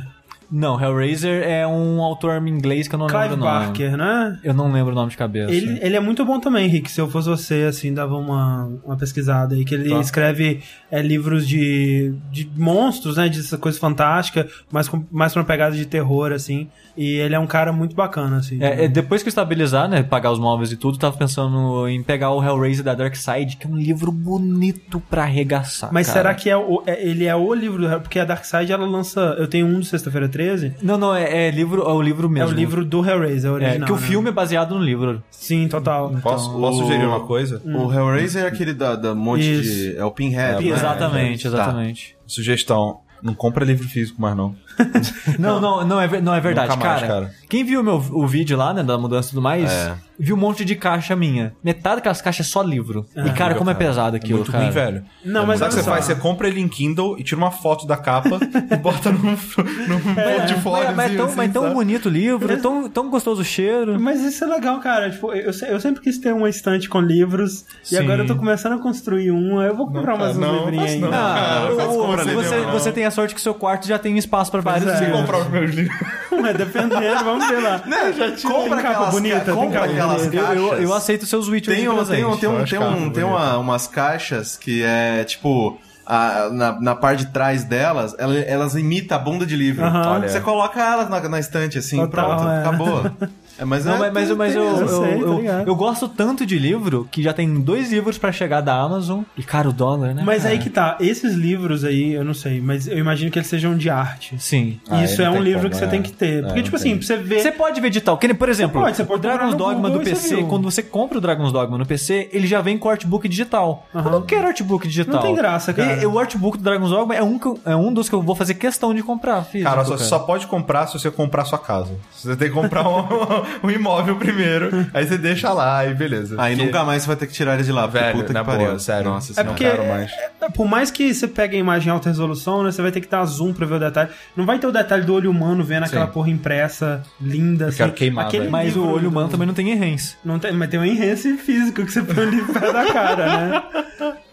S4: Não, Hellraiser é um autor inglês que eu não
S1: Clive
S4: lembro o nome.
S1: Barker, né?
S4: Eu não lembro o nome de cabeça.
S1: Ele, ele é muito bom também, Rick. Se eu fosse você, assim, dava uma, uma pesquisada aí. Que ele
S3: Tá.
S1: escreve é, livros de, de monstros, né? De coisa fantástica, mas com, mais pra uma pegada de terror, assim. E ele é um cara muito bacana, assim.
S4: É, é, depois que eu estabilizar, né, pagar os móveis e tudo, tava pensando em pegar o Hellraiser da Dark Side, que é um livro bonito pra arregaçar.
S1: Mas
S4: cara.
S1: será que é o, é- ele é o livro do Porque a Dark Side ela lança. Eu tenho um do Sexta-feira 13.
S4: Não, não, é, é livro, é o livro
S1: É
S4: mesmo.
S1: o livro do Hellraiser,
S4: É,
S1: original.
S4: que o
S1: né?
S4: filme é baseado no livro.
S1: Sim, total.
S3: Posso,
S2: o-
S3: posso sugerir uma coisa?
S2: O Hellraiser é aquele da, da monte
S1: Isso.
S2: de. É o Pinhead. né?
S4: exatamente,
S2: Tá.
S4: exatamente.
S3: Sugestão. Não compra livro físico mais, não. [LAUGHS]
S4: Não, não, não é, não é verdade,
S3: mais,
S4: cara,
S3: cara.
S4: Quem viu meu, o vídeo lá, né, da mudança e tudo mais,
S2: É.
S4: viu um monte de caixa minha. Metade daquelas caixas é só livro. e cara, como é pesado
S3: É
S4: aquilo,
S3: muito
S4: cara.
S3: ruim, velho.
S1: Não, mas
S3: Sabe o que você faz? Você compra ele em Kindle e tira uma foto da capa e bota num, num portfólio.
S4: Mas, mas é tão, mas é tão bonito o livro, tão, tão gostoso o cheiro.
S1: Mas isso é legal, cara. Tipo, eu, eu sempre quis ter uma estante com livros.
S4: Sim.
S1: E agora eu tô começando a construir um. Eu vou comprar mais uns
S3: não,
S1: livrinhos
S3: faço
S1: aí.
S3: não.
S4: Ah,
S3: Cara,
S4: o-
S3: faz
S4: o-
S3: compra livro,
S4: você,
S3: não.
S4: você tem a sorte que seu quarto já tem espaço pra vários
S1: é.
S4: livros.
S3: comprar os meus livros. [LAUGHS]
S1: Mas dependendo, vamos ver lá.
S2: Compra
S1: Tem capa
S2: aquelas,
S1: bonita,
S2: ca-
S1: tem
S2: compra
S1: capa
S2: aquelas
S1: bonita.
S4: Eu, eu,
S2: caixas.
S4: eu aceito seus Witcher
S2: Tem, um, tem, um, tem, um,
S3: Eu
S2: tem, um, tem uma, umas caixas que é tipo. a- na, na parte de trás delas, ela- elas imitam a bunda de livro.
S1: Aham.
S2: Você coloca elas na, na estante assim,
S1: Total,
S2: pronto,
S1: é.
S2: acabou. [LAUGHS] É, mas
S4: Não,
S2: é,
S4: mas, mas, eu- mas eu,
S1: eu
S4: eu,
S1: sei,
S4: eu, eu gosto tanto de livro que já tem dois livros pra chegar da Amazon. E, cara, o dólar, né?
S1: Mas
S4: cara?
S1: aí que tá, esses livros aí, eu não sei, mas eu imagino que eles sejam de arte.
S4: Sim.
S3: Ah,
S1: Isso
S3: é,
S1: é um
S3: tem
S1: livro
S3: como,
S1: que você
S3: é.
S1: tem que ter.
S3: É,
S1: Porque,
S3: não
S1: tipo
S3: tem.
S1: assim, pra você ver.
S4: Você pode ver digital. Que por exemplo,
S1: pode, você pode
S4: o Dragon's Dogma do
S1: você
S4: PC,
S1: viu.
S4: quando você compra o Dragon's Dogma no PC, ele já vem com artbook digital. Eu
S1: Aham.
S4: não quero artbook digital.
S1: Não tem graça, cara.
S4: E, o artbook do Dragon's Dogma é um, que eu- é um dos que eu vou fazer questão de comprar. Físico,
S3: Cara, só, você só pode comprar se você comprar sua casa. Você tem que comprar um, [LAUGHS] o imóvel primeiro, [LAUGHS] aí você deixa lá e beleza.
S2: Aí
S3: Porque-
S2: nunca mais você vai ter que tirar ele de lá,
S3: Velho,
S2: puta
S3: na
S2: que pariu.
S3: boa, sério.
S2: Nossa
S3: É
S1: porque-
S3: quero mais.
S1: É, Por mais que você pegue a imagem em alta resolução, né? Você vai ter que dar zoom pra ver o detalhe. Não vai ter o detalhe do olho humano vendo aquela
S3: Sim.
S1: porra impressa, linda, assim.
S3: quero queimar,
S1: Aquele
S3: velho.
S4: Mas o olho humano também não tem enhance.
S1: Não tem, mas tem um enhance físico que você põe livro perto da cara, né?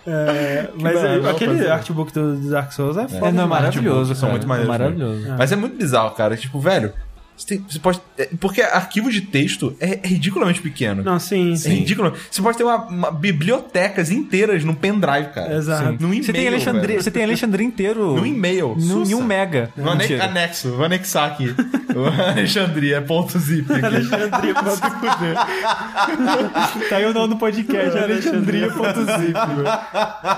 S1: É, mas
S3: barato,
S1: é, aquele
S3: fazer.
S1: artbook do Dark Souls é foda.
S4: É, não, é maravilhoso,
S3: São muito maneiros.
S4: É maravilhoso.
S3: Mas é muito bizarro, cara. Tipo, velho, você, tem- você pode. é, porque arquivo de texto é, é ridiculamente pequeno.
S1: Não, sim,
S3: É
S1: sim.
S3: ridículo. Você pode ter uma, uma bibliotecas inteiras num pendrive, cara.
S1: Exato.
S3: Sim. Num e-mail.
S4: Você tem Alexandria,
S3: velho.
S4: você tem Alexandria inteiro.
S3: Num e-mail.
S4: Num, em um mega.
S3: Vou ane- anexo, vou anexar aqui. [LAUGHS] Alexandria, é ponto zip. Aqui.
S1: Alexandria, pra se fuder.
S4: Tá aí o nome do podcast, Alexandria.zip.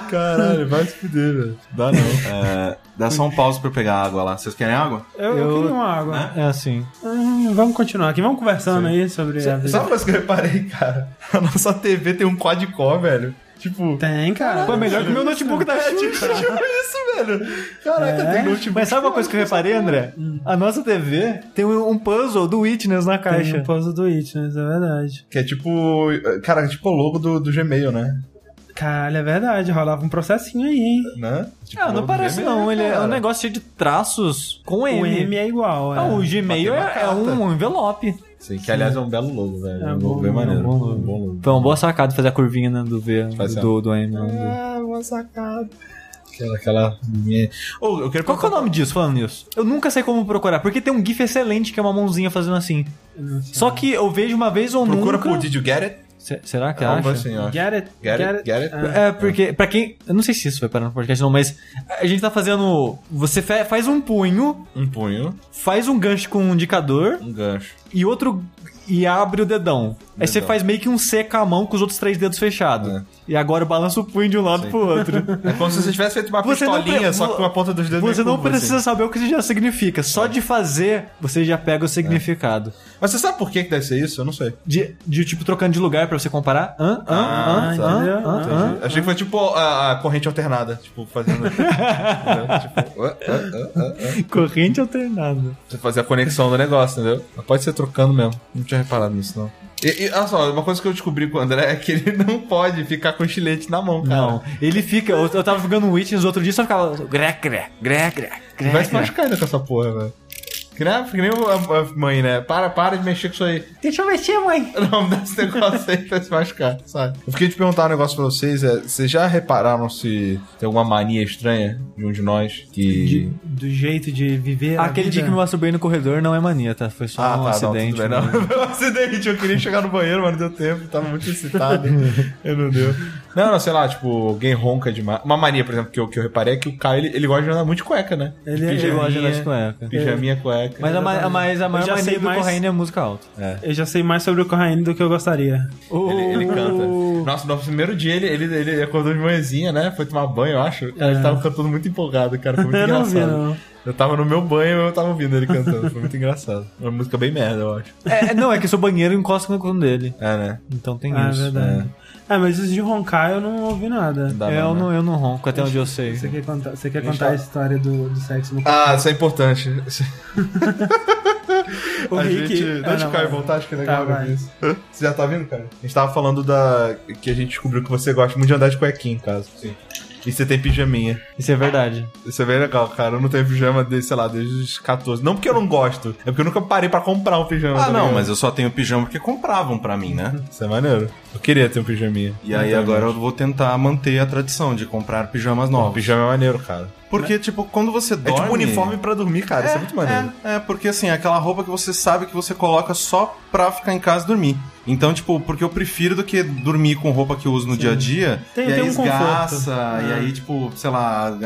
S3: Caralho, vai se fuder, velho. Dá não.
S2: É, dá só um pause pra eu pegar água lá. Vocês querem água?
S1: Eu, eu queria uma água.
S4: É assim.
S1: Hum, vamos continuar aqui. Vamos conversando aí sobre a
S3: Sabe
S1: vida.
S3: uma coisa que eu reparei, cara? A nossa TV tem um quad-core, velho. Tipo...
S1: Tem, cara.
S4: Pô, é melhor que o meu notebook da
S3: É, tipo, tipo isso, velho. Caraca,
S1: É?
S3: tem notebook.
S4: Mas sabe uma coisa que eu reparei, André? A nossa TV tem um um puzzle do Witness na
S1: Tem
S4: caixa.
S1: o puzzle do Witness, é verdade.
S3: Que é tipo... Cara, é tipo o logo do, do Gmail, né?
S1: Caralho, é verdade. Rolava um processinho aí, hein?
S3: Né? Tipo,
S4: Ah, não parece
S3: Gmail,
S4: não. Ele é um negócio cheio de traços com M.
S1: O M é igual. É.
S4: Ah, o Gmail é, é um envelope.
S3: Sim, que aliás é um belo logo, velho.
S1: É
S3: É um
S1: bom,
S3: logo bem
S1: é
S3: maneiro.
S1: bom logo.
S3: Um bom logo.
S4: Foi uma boa sacada fazer a curvinha né, do V, do, do M. né,
S3: Ah, uma sacada. Aquela, aquela... Ô, eu quero
S4: Qual que é o nome disso, falando nisso? Eu nunca sei como procurar, porque tem um GIF excelente que é uma mãozinha fazendo assim. Só que eu vejo uma vez ou
S3: Procura
S4: nunca...
S3: por Did You Get It?
S4: Se- Será que
S3: Algo
S4: acha?
S3: assim, eu acho.
S1: Get it?
S3: Get it? Get it?
S1: Ah.
S4: É, porque, pra quem. Eu não sei se isso vai parar no podcast, não, mas a gente tá fazendo. Você faz um punho,
S3: Um punho,
S4: faz um gancho com um indicador
S3: um gancho.
S4: e outro. E abre o dedão. Aí você
S3: Dedão.
S4: faz meio que um C com a mão com os outros três dedos fechados.
S3: É.
S4: E agora balança o punho de um lado pro outro. [LAUGHS]
S3: É como se você tivesse feito uma
S4: Você
S3: pistolinha,
S4: pre-
S3: só com a ponta dos dedos
S4: Você não
S3: curva,
S4: precisa
S3: assim.
S4: saber o que isso já significa. Só de fazer, você já pega o significado.
S3: Mas você sabe por que que deve ser isso? Eu não sei.
S4: De, de tipo trocando de lugar pra você comparar. Hã? Hã?
S3: Ah,
S4: Hã? Hã?
S1: entendeu?
S4: Hã?
S3: Entendi.
S4: Hã?
S3: Achei que foi tipo a, a corrente alternada. Tipo, fazendo. [LAUGHS] tipo.
S4: Corrente alternada.
S3: Você fazer a conexão do negócio, entendeu? Mas pode ser trocando mesmo. Não tinha reparado nisso, não. E, e olha só, uma coisa que eu descobri com o André é que ele [LAUGHS] não pode ficar com estilete na mão, cara.
S4: Não, ele fica. Eu, eu tava jogando Witness outro dia só ficava. Grec, grec, grec,
S3: Ele vai se machucar ainda com essa porra, velho. Que nem, que nem a, a mãe, né? Para, para de mexer com isso aí.
S4: Deixa eu mexer, mãe. [LAUGHS]
S3: Não, dá esse negócio aí pra se machucar, sabe? Eu fiquei de perguntar um negócio pra vocês. É, vocês já repararam se tem alguma mania estranha de um de nós que...
S1: De- do jeito de viver.
S4: Aquele dia que me masturbei no corredor não é mania, tá? Foi só um acidente.
S3: Ah, não, tudo bem,
S4: né?
S3: não. [LAUGHS] Foi um acidente, eu queria chegar no banheiro, mas não deu tempo, tava muito excitado. [LAUGHS] eu não deu. Não, não, sei lá, tipo, alguém ronca demais. Uma mania, por exemplo, que eu, que eu reparei é que o Caio, ele, ele gosta de andar muito de cueca, né?
S1: Ele, é-
S4: Ele gosta de andar de cueca.
S3: Pijaminha, cueca.
S4: Mas a, ma- a, mais, a maior
S1: já
S4: mania
S1: sei
S4: do
S1: mais-
S4: Corraine é música alta.
S1: Eu já sei mais sobre o Corraine do que eu gostaria.
S3: Ele, ele canta. Nossa, no primeiro dia ele, ele, ele acordou de manhãzinha, né? Foi tomar banho, eu acho. Cara, ele tava cantando muito empolgado, cara. Foi [LAUGHS] muito
S1: Eu não
S3: engraçado.
S1: vi, não.
S3: Eu tava no meu banho e eu tava ouvindo ele cantando. Foi muito engraçado. Uma música bem merda, eu acho.
S4: É, não, é que seu banheiro encosta no cu dele.
S3: É, né?
S4: Então tem
S1: Ah, é
S4: isso.
S1: verdade. Ah, mas isso de roncar eu não ouvi nada.
S3: Dá
S4: É, eu,
S3: não, né?
S4: não, eu não ronco, até onde eu sei.
S1: Você quer contar, você quer contar
S3: eu-
S1: a história do, do sexo no
S3: Ah, isso é importante. [LAUGHS]
S1: O
S3: a
S1: Rick-
S3: gente.
S1: Ah,
S3: Deixa
S1: não,
S3: o Caio voltar, acho que é legal
S1: Tá,
S3: ver
S1: vai.
S3: isso. Você já tá vindo, cara? A gente tava falando da. que a gente descobriu que você gosta muito de andar de cuequinha em casa. Sim. E você tem pijaminha.
S4: Isso é verdade.
S3: Isso é bem legal, cara. Eu não tenho pijama desde, sei lá, desde os 14. Não porque eu não gosto, é porque eu nunca parei pra comprar um pijama.
S2: Ah,
S3: tá
S2: não,
S3: ligado?
S2: mas eu só tenho pijama porque compravam pra mim, né?
S3: Isso é maneiro. Eu queria ter um pijaminha.
S2: E aí agora eu vou tentar manter a tradição de comprar pijamas
S3: Não,
S2: novos.
S3: pijama é maneiro, cara.
S2: Porque, tipo, quando você
S3: É
S2: dorme...
S3: tipo uniforme pra dormir, cara. Isso é muito maneiro.
S2: É, é, porque assim, é aquela roupa que você sabe que você coloca só pra ficar em casa e dormir. Então, tipo, porque eu prefiro do que dormir com roupa que eu uso no dia a dia.
S1: Tem-
S2: e aí
S1: tem um
S2: esgaça,
S1: conforto.
S2: e
S1: É.
S2: aí, tipo, sei lá,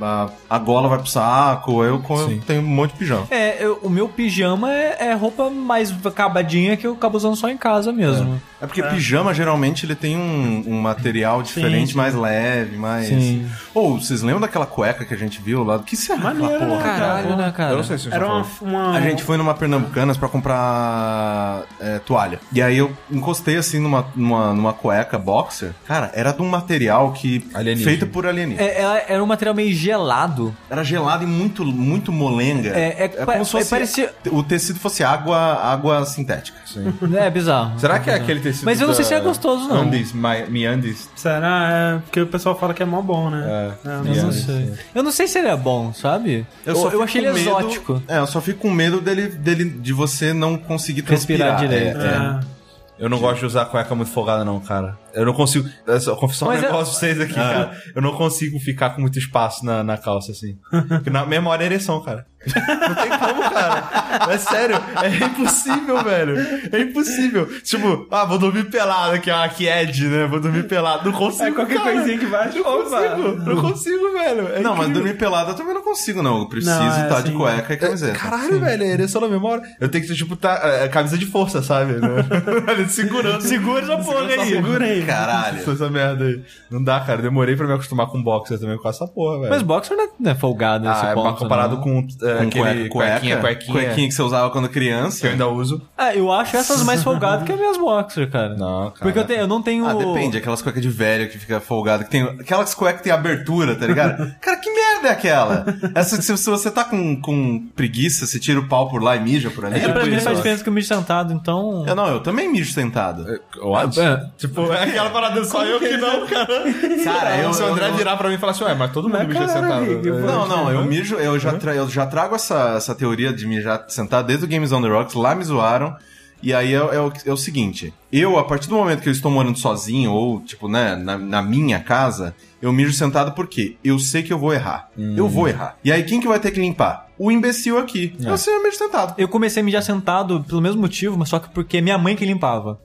S2: a, a, a gola vai pro saco. Eu, eu
S3: Sim.
S2: tenho um monte de pijama.
S4: É, eu- o meu pijama é, é roupa mais acabadinha que eu acabo usando só em casa mesmo.
S2: É porque pijama, geralmente, ele tem um, um material diferente,
S1: sim.
S2: mais leve, mais...
S4: Sim.
S2: Ou, vocês lembram daquela cueca que a gente viu lá? O que será aquela
S1: Maneiro,
S2: porra?
S1: né,
S4: Caralho, né, cara?
S3: Eu não sei se você
S1: Era uma, uma...
S2: A gente foi numa Pernambucanas pra comprar é, toalha. E aí eu encostei assim numa, numa, numa cueca boxer. Cara, era de um material que.
S3: Alienígena.
S2: feito por alienígena.
S4: É, era um material meio gelado.
S2: Era gelado e muito, muito molenga.
S4: É, é, pa- é, parecia.
S2: o tecido fosse água, água sintética.
S4: É bizarro.
S3: Será que é aquele tecido
S4: Mas eu não sei
S3: da
S4: se é gostoso, não.
S3: Andes, Mi- Miandes?
S1: Será? É, porque o pessoal fala que é mó bom, né?
S3: É,
S1: É,
S3: eu
S1: mas
S3: não sei.
S1: sei.
S4: Eu não sei se ele é bom, sabe? Eu, eu,
S2: fico
S4: achei ele
S2: medo-
S4: exótico.
S2: É, eu só fico com medo dele, dele de você não conseguir
S4: Respirar
S2: transpirar.
S4: direito.
S2: É, é.
S1: É.
S3: Eu não gosto de usar cueca muito folgada, não, cara. Eu não consigo. É só confessar um
S4: Mas é-
S3: negócio pra vocês aqui, cara. Eu não consigo ficar com muito espaço na, na calça, assim. Porque na mesma hora é ereção, cara. [LAUGHS] Não tem como, cara. É sério. É impossível, velho. É impossível. Tipo, ah, vou dormir pelado aqui, ah, que Ed, né? Vou dormir pelado. Não consigo.
S1: É qualquer
S3: cara.
S1: coisinha que vai.
S3: Não consigo. Não consigo, velho. É
S2: Não, mas
S3: incrível.
S2: dormir pelado eu também não consigo, não. Eu preciso
S1: Não, é
S2: estar de
S1: assim,
S2: cueca e camiseta.
S3: Caralho, velho, é ereção na memória. Eu tenho que tipo, tá, é, camisa de força, sabe? Né? [LAUGHS] Segurando.
S4: Segura essa porra aí.
S1: Segura aí.
S2: Caralho.
S3: Essa merda aí. Não dá, cara. Demorei pra me acostumar com boxer também com essa porra, velho.
S4: Mas boxer não é, não é folgado nesse
S3: ah, é,
S4: ponto.
S3: mas comparado
S4: não.
S3: com, é,
S2: Com
S3: aquele
S2: cueca, cueca,
S3: cuequinha, cuequinha,
S2: que você usava quando
S3: que
S2: criança.
S3: eu ainda uso.
S4: Ah, eu acho essas mais folgadas que as minhas boxer, cara.
S3: Não, cara.
S4: Porque eu, tenho, eu não tenho.
S2: Ah, depende. Aquelas cuecas de velho que fica folgado, que tem. Aquelas cuecas que tem abertura, tá ligado? [LAUGHS] Cara, que merda é aquela? Essa que se, se você tá com, com preguiça, você tira o pau por lá e mija por ali.
S4: É, pra mim
S2: isso,
S4: faz diferença que eu me sentado, então.
S2: Eu não, eu também mijo sentado.
S3: What?
S4: É.
S3: Tipo, é aquela parada só eu que não, cara.
S2: Cara, eu-
S3: Se o André
S2: eu-
S3: virar pra mim e falar assim, ué, mas todo mundo mija
S1: cara,
S3: sentado. É.
S2: Não, não, eu mijo, eu já, tra- eu já trago essa, essa teoria de mijar sentado desde o Games on the Rocks, lá me zoaram. E aí é, é o, é o seguinte, eu, a partir do momento que eu estou morando sozinho, ou, tipo, né, na, na minha casa, eu mijo sentado porque eu sei que eu vou errar. Eu vou errar. E aí quem que vai ter que limpar? O imbecil aqui. Eu sei, mijo sentado.
S4: Eu comecei a mijar sentado pelo mesmo motivo, mas só que porque minha mãe que limpava.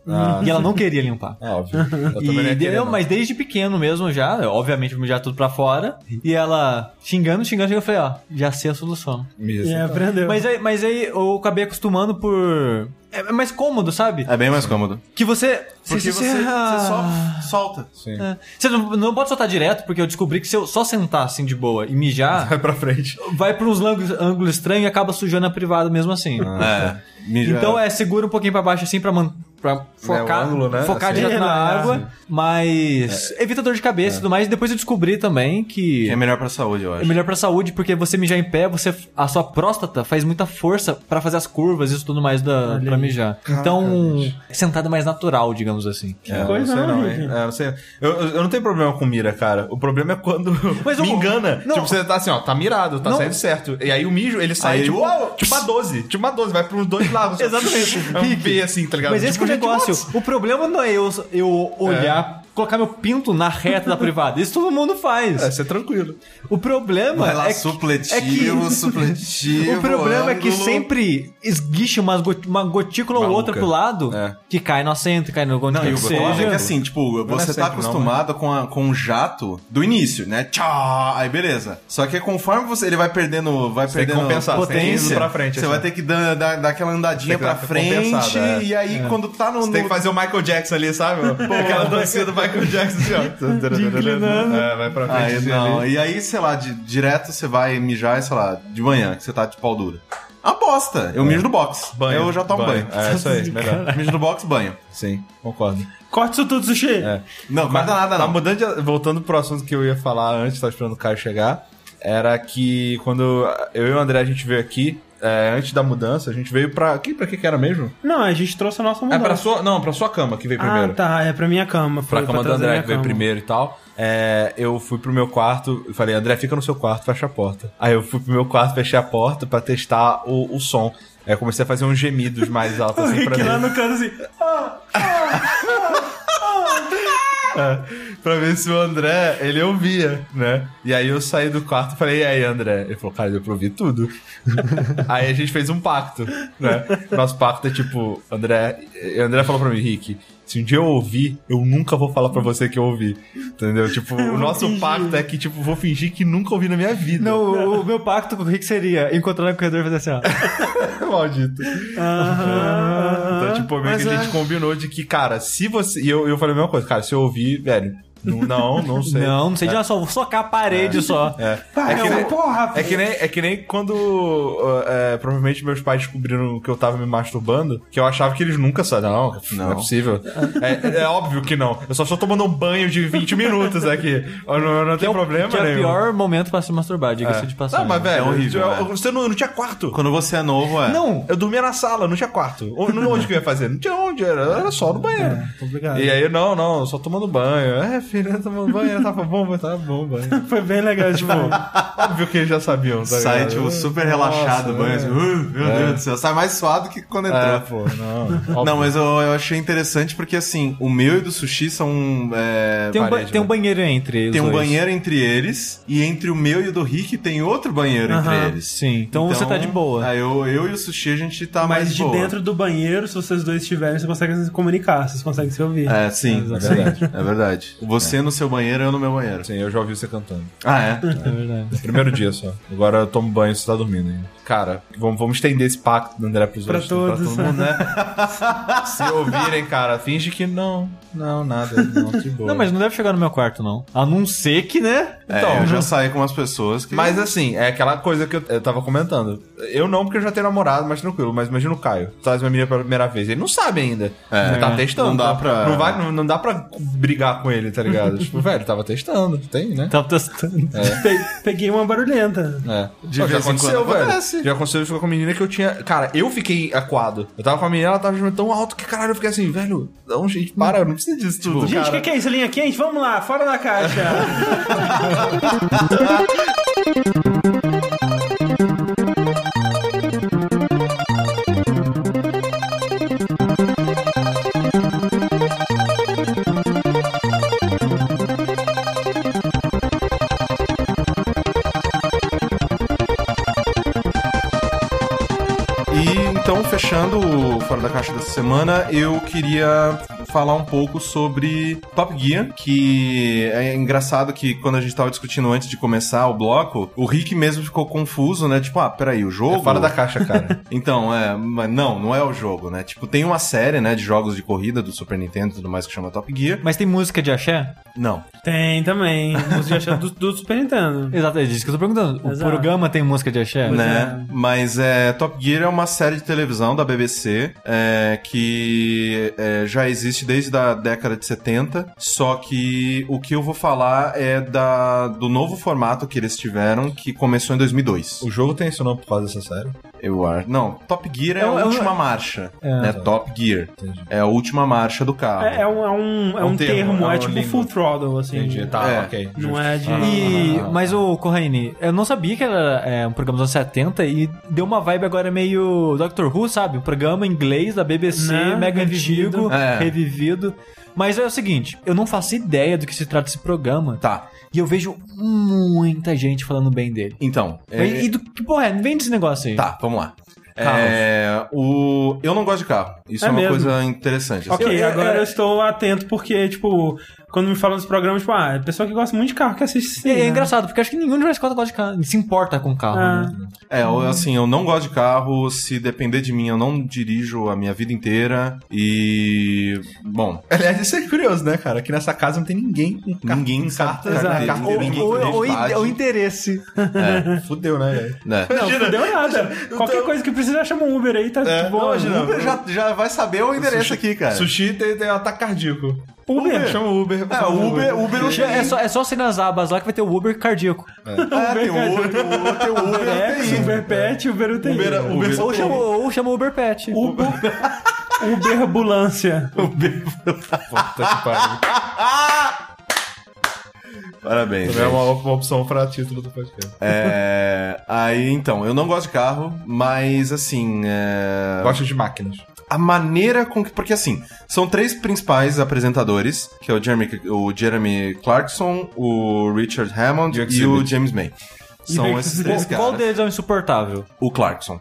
S4: e ela não queria limpar.
S3: É óbvio. Eu [LAUGHS]
S4: E eu, mas desde pequeno mesmo já, eu, obviamente vou mijar tudo pra fora. E ela xingando, xingando, eu falei, ó, já sei a solução.
S3: Mija
S1: E
S3: sentado.
S1: aprendeu.
S4: Mas aí, mas aí eu acabei acostumando por. É mais cômodo, sabe?
S2: É bem mais cômodo.
S4: Que você.
S2: Porque você, você
S4: Ah.
S2: só solta.
S3: Sim.
S4: É. Você não, não pode soltar direto, porque eu descobri que se eu só sentar assim de boa e mijar, [LAUGHS]
S3: Vai pra frente.
S4: vai pra uns ângulos, ângulos estranhos e acaba sujando a privada mesmo assim.
S2: É. Mijo,
S4: Então é, segura um pouquinho pra baixo assim pra, man, pra focar,
S3: o ângulo, né?
S4: focar
S3: Assim.
S4: direto
S1: É,
S4: na água, mas evita dor de cabeça e tudo mais. E depois eu descobri também que
S2: É melhor pra saúde, eu acho.
S4: é melhor pra saúde porque você mijar em pé, você a sua próstata faz muita força pra fazer as curvas e isso tudo mais da pra mijar. Então, sentado é mais natural, digamos assim.
S3: É,
S1: coisa,
S3: não sei não,
S1: né,
S3: hein?
S1: gente?
S3: É, não sei. Eu, eu não tenho problema com mira, cara. O problema é quando [LAUGHS]
S4: Mas
S3: me engana.
S4: não.
S3: Tipo, você tá assim, ó, tá mirado, tá
S4: Não.
S3: saindo certo. E aí o mijo, ele sai
S2: Aí,
S3: tipo,
S2: uau!
S3: tipo uma 12. Tipo uma 12, vai pros dois lados. [LAUGHS]
S4: Exatamente.
S3: É um V assim, tá ligado?
S4: Mas esse
S3: tipo,
S4: é negócio. O problema não é eu, eu olhar, colocar meu pinto na reta da privada. Isso todo mundo faz.
S3: É, ser tranquilo.
S4: O problema
S2: Vai lá,
S4: é que,
S2: supletivo,
S4: é que
S2: supletivo. [LAUGHS]
S4: o problema é que
S2: ângulo.
S4: sempre esguicha umas got- uma gotícula ou
S3: Maluca.
S4: outra pro lado
S3: É.
S4: que cai no assento, cai no
S2: Não, e
S4: que
S2: o é que assim, tipo,
S3: é
S2: você tá
S3: sempre, não,
S2: acostumado com, a, com o jato do início, né? Tchau! Aí beleza. Só que conforme você, ele vai perdendo, vai
S3: Você
S2: perdendo
S3: compensar,
S2: potência,
S3: pra frente,
S2: você
S3: assim.
S2: vai ter que dar, dar, dar aquela andadinha pra frente,
S3: é.
S2: e aí quando tá no...
S3: Você tem que fazer o Michael Jackson ali, sabe? Aquela dancinha do Michael Jackson assim, ó. [LAUGHS] É, vai pra frente.
S2: Aí,
S3: assim,
S2: não,
S3: ali.
S2: e aí, sei lá, de- direto você vai mijar, sei lá, de manhã, que você tá de pau dura. Aposta! Eu mijo no box.
S3: Banho.
S2: Eu já tomo banho.
S3: É, isso aí, melhor. [LAUGHS]
S2: Mijo no box, banho.
S3: Sim, concordo.
S1: Corta isso tudo, Sushi.
S3: É.
S2: Não, corta nada
S3: Tá
S2: não.
S3: mudando de- voltando pro assunto que eu ia falar antes, tava esperando o Caio chegar. Era que quando eu e o André a gente veio aqui, é, antes da mudança, a gente veio pra. Que, pra que que era mesmo?
S1: Não, a gente trouxe a nossa
S3: É
S1: mudança.
S3: pra sua. Não, pra sua cama que veio primeiro.
S1: Ah, tá. É pra minha cama.
S3: Pra
S1: Foi
S3: cama do André que veio
S1: cama.
S3: primeiro e tal. É, eu fui pro meu quarto e falei, André, fica no seu quarto, fecha a porta. Aí eu fui pro meu quarto, fechei a porta pra testar o, o som. Aí eu comecei a fazer uns gemidos mais altos [LAUGHS] assim pra
S1: Rick lá no canto assim. [LAUGHS]
S3: pra ver se o André, ele ouvia, né? E aí eu saí do quarto e falei, e aí, André? Ele falou, cara, deu pra ouvir tudo. [LAUGHS] aí a gente fez um pacto, né? Nosso pacto é tipo, André... André falou pra mim, Rick, se um dia eu ouvir, eu nunca vou falar pra você que eu ouvi. Entendeu? Tipo, o nosso
S1: fingir.
S3: pacto é que, tipo, vou fingir que nunca ouvi na minha vida.
S4: Não, o, o meu pacto com o Rick seria encontrar no corredor e fazer assim, ó. [LAUGHS]
S3: Maldito.
S1: Aham.
S3: Então, tipo, meio que a
S2: é.
S3: gente combinou de que, cara, se você. E eu, eu falei a mesma coisa, cara, se eu ouvir, velho, Não, não, não [LAUGHS] sei.
S4: Não, não sei de nada, só vou socar a parede só.
S3: É. É que
S1: eu-
S3: nem-
S1: porra,
S3: É que, nem, é que nem quando uh, é, provavelmente meus pais descobriram que eu tava me masturbando, que eu achava que eles nunca sabiam. Não, não, é
S2: Não.
S3: possível. É, é óbvio que não. Eu só estou tomando um banho de 20 minutos aqui. Eu não, não tem problema
S4: Que é o pior momento pra se masturbar, diga-se
S3: É.
S4: de passagem.
S3: Não, mas velho,
S2: É horrível,
S3: eu-
S2: é.
S3: você não, não tinha quarto.
S2: Quando você é novo, é.
S3: Não, eu dormia na sala, não tinha quarto. Onde, onde que eu ia fazer? Não tinha onde, era, era só no banheiro.
S1: complicado.
S3: E aí, não, não, só tomando banho. É, filho, tomando banho, tava bom, mas tava bom banho. [LAUGHS]
S1: Foi bem legal, tipo.
S3: Óbvio que eles já sabiam, tá
S2: Sai,
S3: ligado?
S2: tipo, super relaxado,
S3: Nossa,
S2: banho,
S3: é.
S2: assim, uh, meu Deus do céu. Sai mais suado que quando entrou.
S3: É, pô, não. [LAUGHS]
S2: Não, mas eu, eu achei interessante porque, assim, o meu e do sushi são. é,
S4: Tem um,
S2: parede,
S4: tem um
S2: né?
S4: banheiro entre os
S2: Tem um
S4: dois.
S2: banheiro entre eles, e entre o meu e o do Rick tem outro banheiro entre
S1: Aham,
S2: eles.
S4: Sim, então, você tá de boa.
S2: aí eu, eu e o sushi a gente tá mais
S1: Mas de
S2: boa.
S1: dentro do banheiro, se vocês dois estiverem, você consegue se comunicar, vocês conseguem se ouvir.
S2: É, sim,
S3: É verdade. [LAUGHS]
S2: é verdade. Você no seu banheiro, eu no meu banheiro.
S3: Sim, eu já ouvi você cantando.
S2: Ah, é?
S4: É verdade. [LAUGHS]
S3: Primeiro dia só. Agora eu tomo banho e você tá dormindo ainda. Cara, vamos, vamos estender esse pacto do André pros
S1: Pra
S3: outros.
S1: todos.
S3: Pra todo mundo, né? [LAUGHS] Se ouvirem, cara, finge que não. Não, nada. Não, de boa.
S4: Não, mas não deve chegar no meu quarto, não. A não ser que, né?
S3: Então,
S2: é, eu já saí com umas pessoas que.
S3: Mas assim, é aquela coisa que eu, eu tava comentando. Eu não, porque eu já tenho namorado, mais tranquilo. Mas imagina o Caio. Traz uma menina pela primeira vez. Ele não sabe ainda.
S2: É.
S3: ele tá testando.
S2: Não dá pra-
S3: Não, vai, não, não dá pra brigar com ele, tá ligado? [LAUGHS] tipo, velho, tava testando. Tem, né?
S4: Tava testando.
S1: Pe- Peguei uma barulhenta.
S3: É.
S2: De
S3: Pô, já
S2: em
S3: aconteceu,
S2: quando
S3: velho.
S2: acontece.
S3: Já aconteceu de ficar com uma menina que eu tinha. Cara, eu fiquei aquado. Eu tava com a menina, ela tava jogando tão alto que, caralho, eu fiquei assim, velho, não, gente, para, não precisa disso tudo.
S1: Gente, o que, que é isso? Linha quente? Vamos lá, fora da caixa. [LAUGHS]
S2: Ha ha ha ha! Fora da Caixa dessa semana, eu queria falar um pouco sobre Top Gear, que é engraçado que quando a gente tava discutindo antes de começar o bloco, o Rick mesmo ficou confuso, né? Tipo, ah, peraí, o jogo...
S3: É fora da caixa, cara. [LAUGHS]
S2: Então, é, mas não, não é o jogo, né? Tipo, tem uma série, né, de jogos de corrida do Super Nintendo e tudo mais que chama Top Gear.
S4: Mas tem música de axé?
S2: Não.
S1: Tem também. Música achada do, do Super Nintendo. [LAUGHS]
S4: Exato, é disso que eu tô perguntando. O
S1: Exato.
S4: programa tem música de axé?
S2: né? Mas é, Top Gear é uma série de televisão da BBC é, que é, já existe desde a década de 70. Só que o que eu vou falar é da, do novo formato que eles tiveram, que começou em 2002.
S3: o jogo tem esse nome por causa dessa série.
S2: Eu acho. Não, Top Gear é,
S4: É
S2: a
S4: é
S2: última marcha. né? Top Gear.
S3: Entendi.
S2: É a última marcha do carro.
S1: É, é um, é um, é
S3: É um
S1: um termo,
S3: termo, é
S1: é, tipo
S3: língua.
S1: full throttle, assim.
S3: Entendi. Tá,
S2: É.
S3: ok.
S1: Não é de.
S4: E, mas o Corraine, eu não sabia que era é, um programa dos anos 70 e deu uma vibe agora meio Doctor Who, sabe? Um programa em inglês da BBC,
S1: Né?
S4: mega
S1: Revivido.
S4: antigo,
S2: É.
S4: revivido. Mas é o seguinte, eu não faço ideia do que se trata esse programa.
S2: Tá.
S4: E eu vejo muita gente falando bem dele.
S2: Então. é-
S4: E, e do que porra é? Vem desse negócio aí.
S2: Tá, vamos lá.
S4: Carros.
S2: É, o... Eu não gosto de carro. Isso é,
S1: É
S2: uma
S1: mesmo?
S2: coisa interessante. assim.
S1: Ok,
S4: Eu-
S1: agora
S4: eu
S1: estou atento porque, tipo, quando me falam desse programa, tipo, ah, é pessoa que gosta muito de carro que assiste sim.
S4: E é
S1: né?
S4: engraçado, porque acho que nenhum de nós quatro gosta de carro, se importa com carro,
S1: Ah.
S4: né?
S2: É, eu, assim, eu não gosto de carro. Se depender de mim, eu não dirijo a minha vida inteira. E. Bom, [LAUGHS]
S3: Aliás, isso é curioso, né, cara? Aqui nessa casa não tem ninguém com car-
S2: ninguém
S3: com carta, né?
S4: Ou, interesse. [LAUGHS]
S3: Fudeu, né, velho?
S2: né?
S1: Não, fudeu nada. Qualquer
S3: Então-
S1: coisa que precisa, chama um Uber aí, tá
S3: É,
S1: de boa.
S3: não.
S2: O Uber já, já vai saber o endereço aqui, cara.
S3: Sushi tem, tem um ataque cardíaco.
S1: Uber.
S3: Chama o Uber.
S2: É, o Uber, Uber não
S4: É só, é só ser nas abas lá que vai ter o Uber cardíaco.
S2: É, tem o Uber, tem o Uber, tem o Uber.
S1: Uber, Uber Pet, Uber UTI.
S3: Uber, Uber,
S4: Ou chama, ou chama o Uber Pet.
S1: Uber, Uber Ambulância.
S3: Puta que pariu. [LAUGHS]
S2: Parabéns.
S3: Também é uma, uma opção pra título do podcast.
S2: É, aí, então, eu não gosto de carro, mas assim. é,
S3: Gosto de máquinas.
S2: a maneira com que. Porque assim, são três principais apresentadores, que é o Jeremy, o Jeremy Clarkson, o Richard Hammond
S3: E o
S2: e o James May. São esses três
S4: Qual, qual
S2: caras.
S4: deles é o insuportável?
S2: O Clarkson.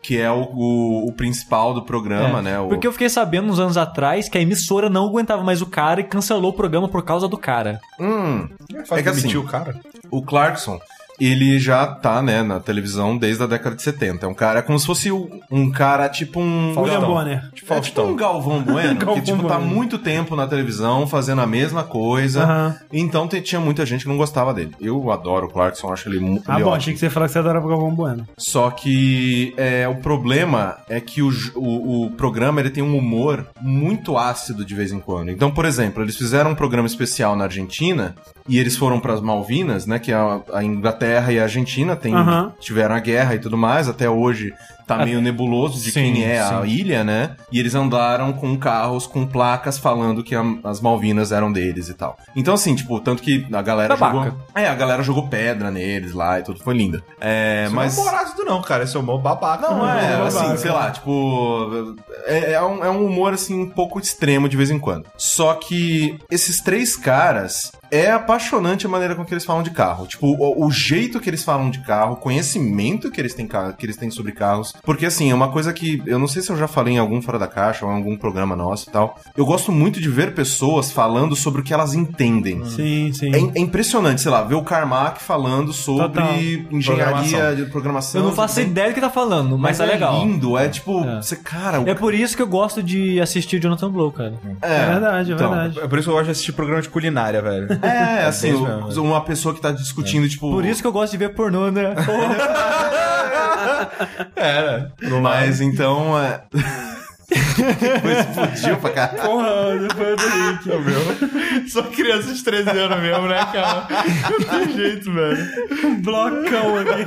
S2: Que é o, o, o principal do programa,
S4: É,
S2: né? O...
S4: Porque eu fiquei sabendo uns anos atrás que a emissora não aguentava mais o cara e cancelou o programa por causa do cara.
S2: Hum,
S3: Faz
S2: É que assim-
S3: o cara.
S2: o Clarkson ele já tá, né, na televisão desde a década de 70. É um cara, é como se fosse um, cara tipo um...
S1: William Bonner.
S2: Tipo, é tipo um Galvão [LAUGHS] Bueno,
S1: Galvão
S2: que tipo, tá
S1: Bueno.
S2: muito tempo na televisão fazendo a mesma coisa.
S1: Aham.
S2: Então te- tinha muita gente que não gostava dele. Eu adoro o Clarkson, acho ele, mu-
S1: Ah, bom, achei que você ia falar que você adorava o Galvão Bueno.
S2: Só que é, o problema é que o, j- o, o programa ele tem um humor muito ácido de vez em quando. Então, por exemplo, eles fizeram um programa especial na Argentina e eles foram para as Malvinas, né? Que a, a Inglaterra e a Argentina tem,
S1: Aham.
S2: tiveram a guerra e tudo mais. Até hoje tá meio nebuloso de
S4: Sim,
S2: quem é a
S4: sim.
S2: ilha, né? E eles andaram com carros com placas falando que a- as Malvinas eram deles e tal. Então, assim, tipo, tanto que a galera
S4: Babaca.
S2: jogou. É, a galera jogou pedra neles lá e tudo. Foi linda. É,
S3: Isso
S2: mas.
S3: não é humor ácido, não, cara. Esse é humor babaca.
S2: Não, é,
S1: babaca.
S2: assim, sei lá, tipo. É, é um, é um humor, assim, um pouco extremo de vez em quando. Só que esses três caras. É apaixonante a maneira com que eles falam de carro. Tipo, o, o jeito que eles falam de carro, o conhecimento que eles, têm, que eles têm sobre carros. Porque, assim, é uma coisa que. Eu não sei se eu já falei em algum Fora da Caixa ou em algum programa nosso e tal. Eu gosto muito de ver pessoas falando sobre o que elas entendem.
S1: Sim, sim.
S2: É, é impressionante, sei lá, ver o Carmack falando sobre
S1: Total.
S2: engenharia
S3: Programação.
S2: de programação.
S4: Eu não faço ideia do que tá falando, mas,
S2: Mas
S4: é
S2: é
S4: legal.
S2: lindo, é tipo,
S4: É.
S2: você, cara, o
S4: É por isso que eu gosto de assistir o Jonathan Blow, cara.
S1: É verdade, é
S2: então,
S1: verdade.
S3: É por isso que eu gosto de assistir programa de culinária, velho. [LAUGHS]
S2: É, assim, o-
S3: mesmo,
S2: uma pessoa que tá discutindo, tipo.
S4: Por isso que eu gosto de ver pornô, né? [LAUGHS] [LAUGHS]
S3: Era.
S2: Mas então. É... [LAUGHS] Depois explodiu pra caralho.
S1: Porra, depois do link.
S3: meu. Só criança de 13 anos mesmo, né, cara? Não tem jeito, velho.
S1: Um blocão ali.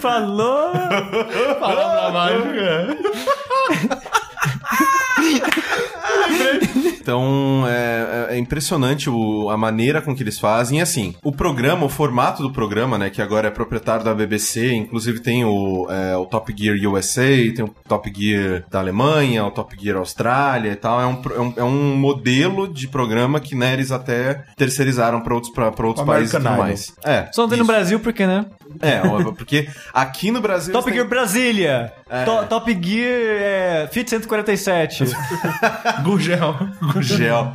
S4: Falou!
S3: Palavra mágica. [LAUGHS]
S2: Então é, é- é impressionante o- a maneira com que eles fazem. E assim, o programa, o formato do programa, né, que agora é proprietário da BBC, inclusive tem o, é, o Top Gear USA, tem o Top Gear da Alemanha, o Top Gear Austrália e tal. É um, é um, é um modelo de programa que né, eles até terceirizaram para outros, pra, pra outros países e tudo mais. É,
S4: Só não tem no. Brasil porque, né?
S2: É, porque aqui no Brasil.
S4: Top Gear
S2: têm-
S4: Brasília!
S2: É.
S4: To- Top Gear é, Fit 147. [LAUGHS]
S3: Gugel. [LAUGHS]
S2: gel.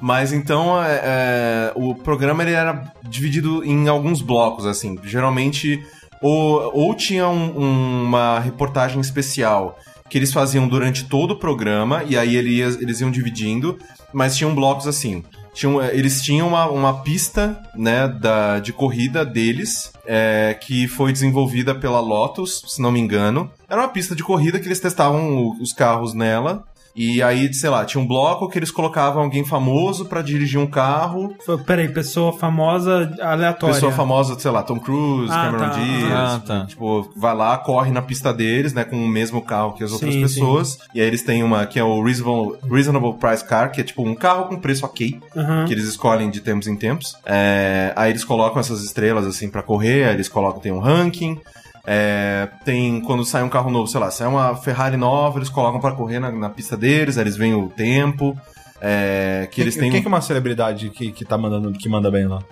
S2: Mas então é, é, o programa ele era dividido em alguns blocos, assim. Geralmente, ou, ou tinha um- um- uma reportagem especial que eles faziam durante todo o programa, e aí ele ia- eles iam dividindo, mas tinham blocos assim. Tinham, é, eles tinham uma, uma pista né, da, de corrida deles, é, que foi desenvolvida pela Lotus, se não me engano. Era uma pista de corrida que eles testavam o- os carros nela. E aí, sei lá, tinha um bloco que eles colocavam alguém famoso pra dirigir um carro.
S1: Peraí, pessoa famosa aleatória.
S2: Pessoa famosa, sei lá, Tom Cruise,
S1: Ah,
S2: Cameron
S1: tá.
S2: Diaz.
S4: Ah, tá.
S2: Tipo, vai lá, corre na pista deles, né, com o mesmo carro que as outras
S1: Sim,
S2: pessoas. E aí eles têm uma que é o Reasonable, Reasonable Price Car, que é tipo um carro com preço ok,
S1: Aham.
S2: que eles escolhem de tempos em tempos. É, aí eles colocam essas estrelas assim pra correr, aí eles colocam, tem um ranking. É, tem quando sai um carro novo, sei lá, sai uma Ferrari nova, eles colocam pra correr na, na pista deles, aí eles veem o tempo. É, que eles têm.
S3: Quem que é uma celebridade que, que tá mandando, que manda bem lá?